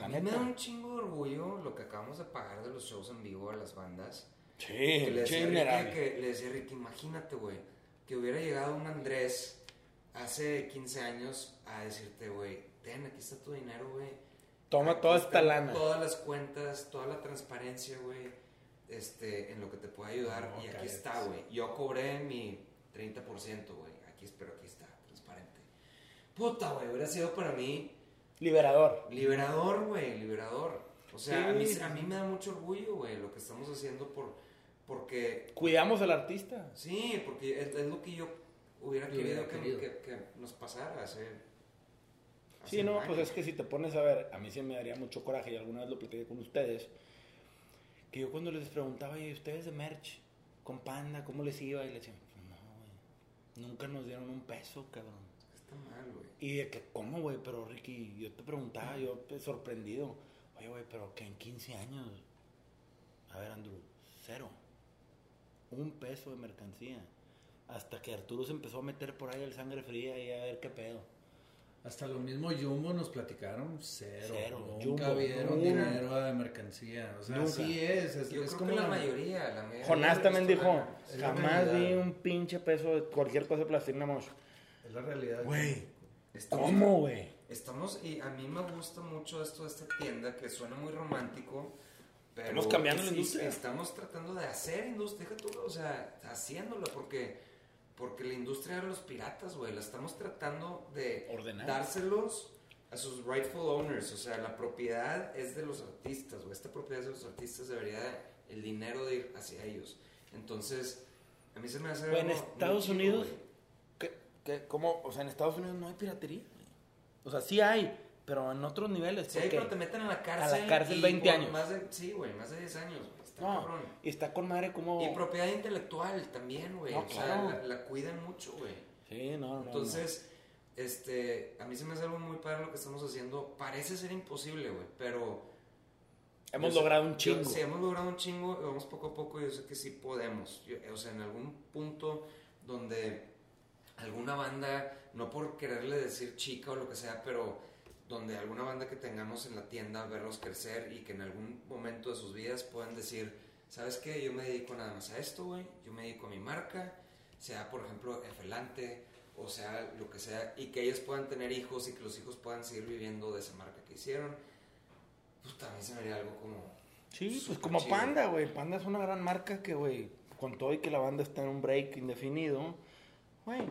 La A mí me da un chingo de orgullo lo que acabamos de pagar de los shows en vivo a las bandas. Sí, Que le decía. Ricky, que, le decía Ricky, imagínate, güey, que hubiera llegado un Andrés hace 15 años a decirte, güey, ten, aquí está tu dinero, güey. Toma Aquí toda esta lana. Todas las cuentas, toda la transparencia, güey, este, en lo que te puede ayudar. No, y aquí está, güey. Yo cobré mi 30%, güey. Aquí, espero aquí está, transparente. Puta, güey, hubiera sido para mí Liberador. Liberador, güey, liberador. O sea, a, mí, a mí me da mucho orgullo, güey, lo que estamos haciendo por, porque, Cuidamos al artista. sí, porque es, es lo que yo hubiera Yo querido, hubiera que, querido. que- que nos pasara hace, hace Sí, no, pues es que si te pones a ver, a mí sí me daría mucho coraje y alguna vez lo platiqué con ustedes, que yo cuando les preguntaba, ¿y ustedes de merch? Con Panda, ¿cómo les iba? Y les decían, no, güey, nunca nos dieron un peso, cabrón. Está mal, güey. Y de que, ¿cómo, güey? Pero Ricky, yo te preguntaba, yo sorprendido, oye, güey, pero que en 15 años, a ver, Andrew, cero, un peso de mercancía. Hasta que Arturo se empezó a meter por ahí el sangre fría y a ver qué pedo. Hasta lo mismo Jumbo nos platicaron cero. Cero. Nunca Jumbo, vieron dinero de mercancía. O sea, Nunca. así es. Es, Yo es creo como que la la- mayoría, la mayoría. Jonás también dijo, jamás vi un pinche peso de cualquier cosa de plastilina mosh. Es la realidad. Güey, Estamos- ¿cómo, güey? Estamos, y a mí me gusta mucho esto de esta tienda que suena muy romántico. Pero Estamos cambiando la industria. Estamos tratando de hacer industria, deja tú, o sea, haciéndola porque, porque la industria de los piratas, güey, la estamos tratando de Ordenar. dárselos a sus rightful owners, o sea, la propiedad es de los artistas, o esta propiedad es de los artistas, debería el dinero de ir hacia ellos. Entonces, a mí se me hace... Güey, en Estados Unidos, güey. ¿Qué, cómo? O sea, en Estados Unidos no hay piratería. O sea, sí hay, pero en otros niveles. Sí, pero te meten a la cárcel. cárcel y 20 por años. Más de, sí, güey, más de 10 años, güey. Está No, cabrón. y está con madre como... Y propiedad intelectual también, güey. No, o sea, la, la cuidan mucho, güey. Sí, no, no, Entonces, este, a mí se me hace algo muy padre lo que estamos haciendo. Parece ser imposible, güey, pero... Hemos yo sé- logrado un chingo. sí, hemos logrado un chingo, vamos poco a poco, y yo sé que sí podemos. Yo- o sea, en algún punto donde alguna banda, no por quererle decir chica o lo que sea, pero donde alguna banda que tengamos en la tienda, verlos crecer y que en algún momento de sus vidas puedan decir, ¿sabes qué? Yo me dedico nada más a esto, güey. Yo me dedico a mi marca, sea por ejemplo Efelante, o sea lo que sea, y que ellos puedan tener hijos y que los hijos puedan seguir viviendo de esa marca que hicieron. Pues también se me haría algo como... Sí, pues como chido. Panda, güey. Panda es una gran marca que, güey, con todo y que la banda está en un break indefinido, güey,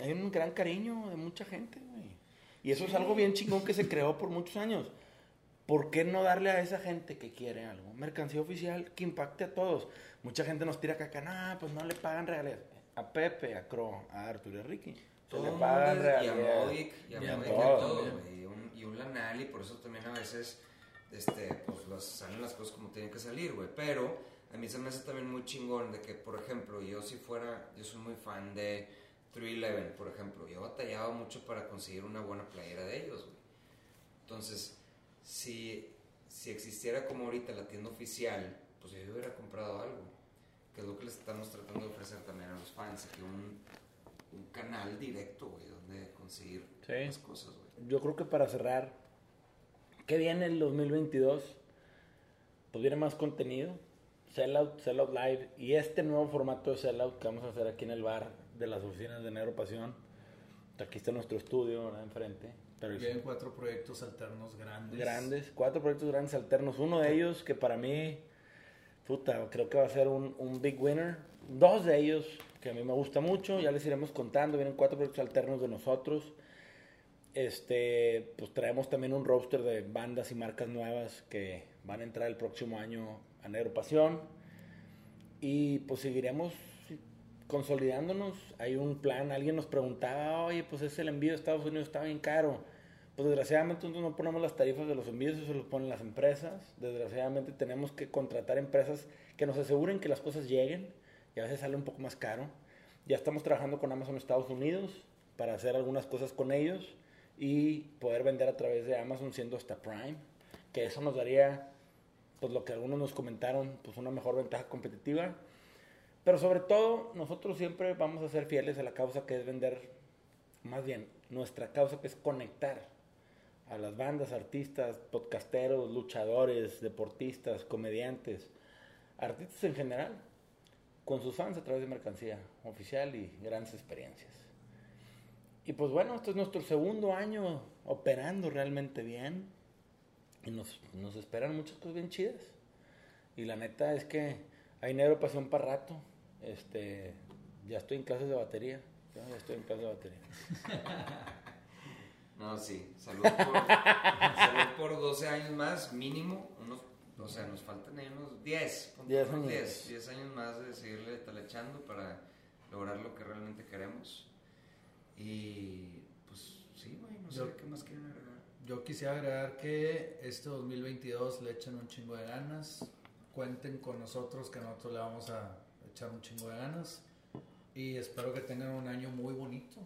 hay un gran cariño de mucha gente, güey. Y eso es algo bien chingón que se creó por muchos años. ¿Por qué no darle a esa gente que quiere algo? Mercancía oficial que impacte a todos. Mucha gente nos tira caca, nah, pues no le pagan regalías. A Pepe, a Cro, a Arturo y a Ricky. Se le pagan y a. Modic, y a Y a Modic, y todo, a todo, y un, y un Lanal, y por eso también a veces, este, pues las, salen las cosas como tienen que salir, güey, pero a mí se me hace también muy chingón de que, por ejemplo, yo si fuera, yo soy muy fan de 311, por ejemplo, yo batallaba mucho para conseguir una buena playera de ellos, güey. Entonces, si, si existiera como ahorita la tienda oficial, pues yo hubiera comprado algo, que es lo que les estamos tratando de ofrecer también a los fans, aquí un, un canal directo, güey, donde conseguir Sí. las cosas, güey. Yo creo que para cerrar, ¿qué viene el 2022? Pues viene más contenido, Sellout, Sellout Live y este nuevo formato de Sellout que vamos a hacer aquí en el bar de las oficinas de Negro Pasión. Aquí está nuestro estudio, ¿verdad? Enfrente. Pero Vienen cuatro proyectos alternos grandes. grandes, cuatro proyectos grandes alternos. Uno de ellos que para mí, puta, creo que va a ser un, un big winner. Dos de ellos que a mí me gusta mucho, ya les iremos contando. Vienen cuatro proyectos alternos de nosotros. Este, pues traemos también un roster de bandas y marcas nuevas que van a entrar el próximo año a Negro Pasión. Y pues seguiremos consolidándonos. Hay un plan, alguien nos preguntaba, oye, pues es el envío de Estados Unidos está bien caro. Pues desgraciadamente nosotros no ponemos las tarifas de los envíos, eso lo ponen las empresas. Desgraciadamente tenemos que contratar empresas que nos aseguren que las cosas lleguen y a veces sale un poco más caro. Ya estamos trabajando con Amazon Estados Unidos para hacer algunas cosas con ellos y poder vender a través de Amazon siendo hasta Prime, que eso nos daría, pues lo que algunos nos comentaron, pues una mejor ventaja competitiva. Pero sobre todo, nosotros siempre vamos a ser fieles a la causa que es vender, más bien, nuestra causa que es conectar a las bandas, artistas, podcasteros, luchadores, deportistas, comediantes, artistas en general, con sus fans a través de mercancía oficial y grandes experiencias. Y pues bueno, este es nuestro segundo año operando realmente bien y nos, nos esperan muchas cosas bien chidas. Y la neta es que hay negro pasión para rato. Este, ya estoy en clases de batería. Ya, ya estoy en clases de batería. No, sí, salud por, salud por 12 años más, mínimo, unos, o sea, nos faltan ahí unos 10, ponte 10 unos años. 10, 10 años más de seguirle talechando para lograr lo que realmente queremos. Y pues sí, güey, no sé Yo- qué más quieren agregar. Yo quisiera agregar que este 2022 le echen un chingo de ganas. Cuenten con nosotros que nosotros le vamos a echar un chingo de ganas. Y espero que tengan un año muy bonito.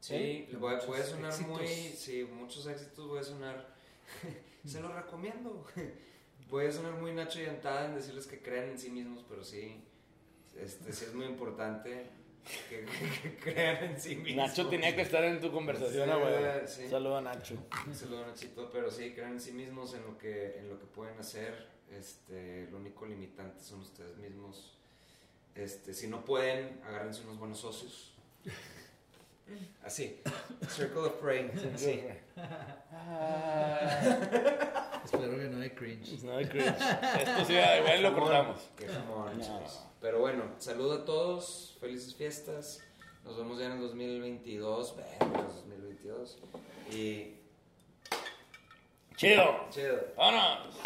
Sí, Sí, voy, voy a sonar éxitos. muy, sí, muchos éxitos voy a sonar, se los recomiendo. Voy a sonar muy Nacho y Antada en decirles que crean en sí mismos, pero sí, este, sí es muy importante que, que crean en sí mismos. Nacho tenía que estar en tu conversación, Sí, güey. sí. Saluda a Nacho. Saludo Nachito, pero sí, crean en sí mismos en lo que, en lo que pueden hacer. Este, lo único limitante son ustedes mismos. Este, si no pueden, agárrense unos buenos socios. Así, Circle of Prey. Ah, Espero que no hay cringe. no hay cringe. Esto sí, igual lo cortamos. No. chicos. Pero bueno, saludo a todos, felices fiestas. Nos vemos ya en el 2022. Verga, 2022. Y Chido. chido. ¡Vámonos!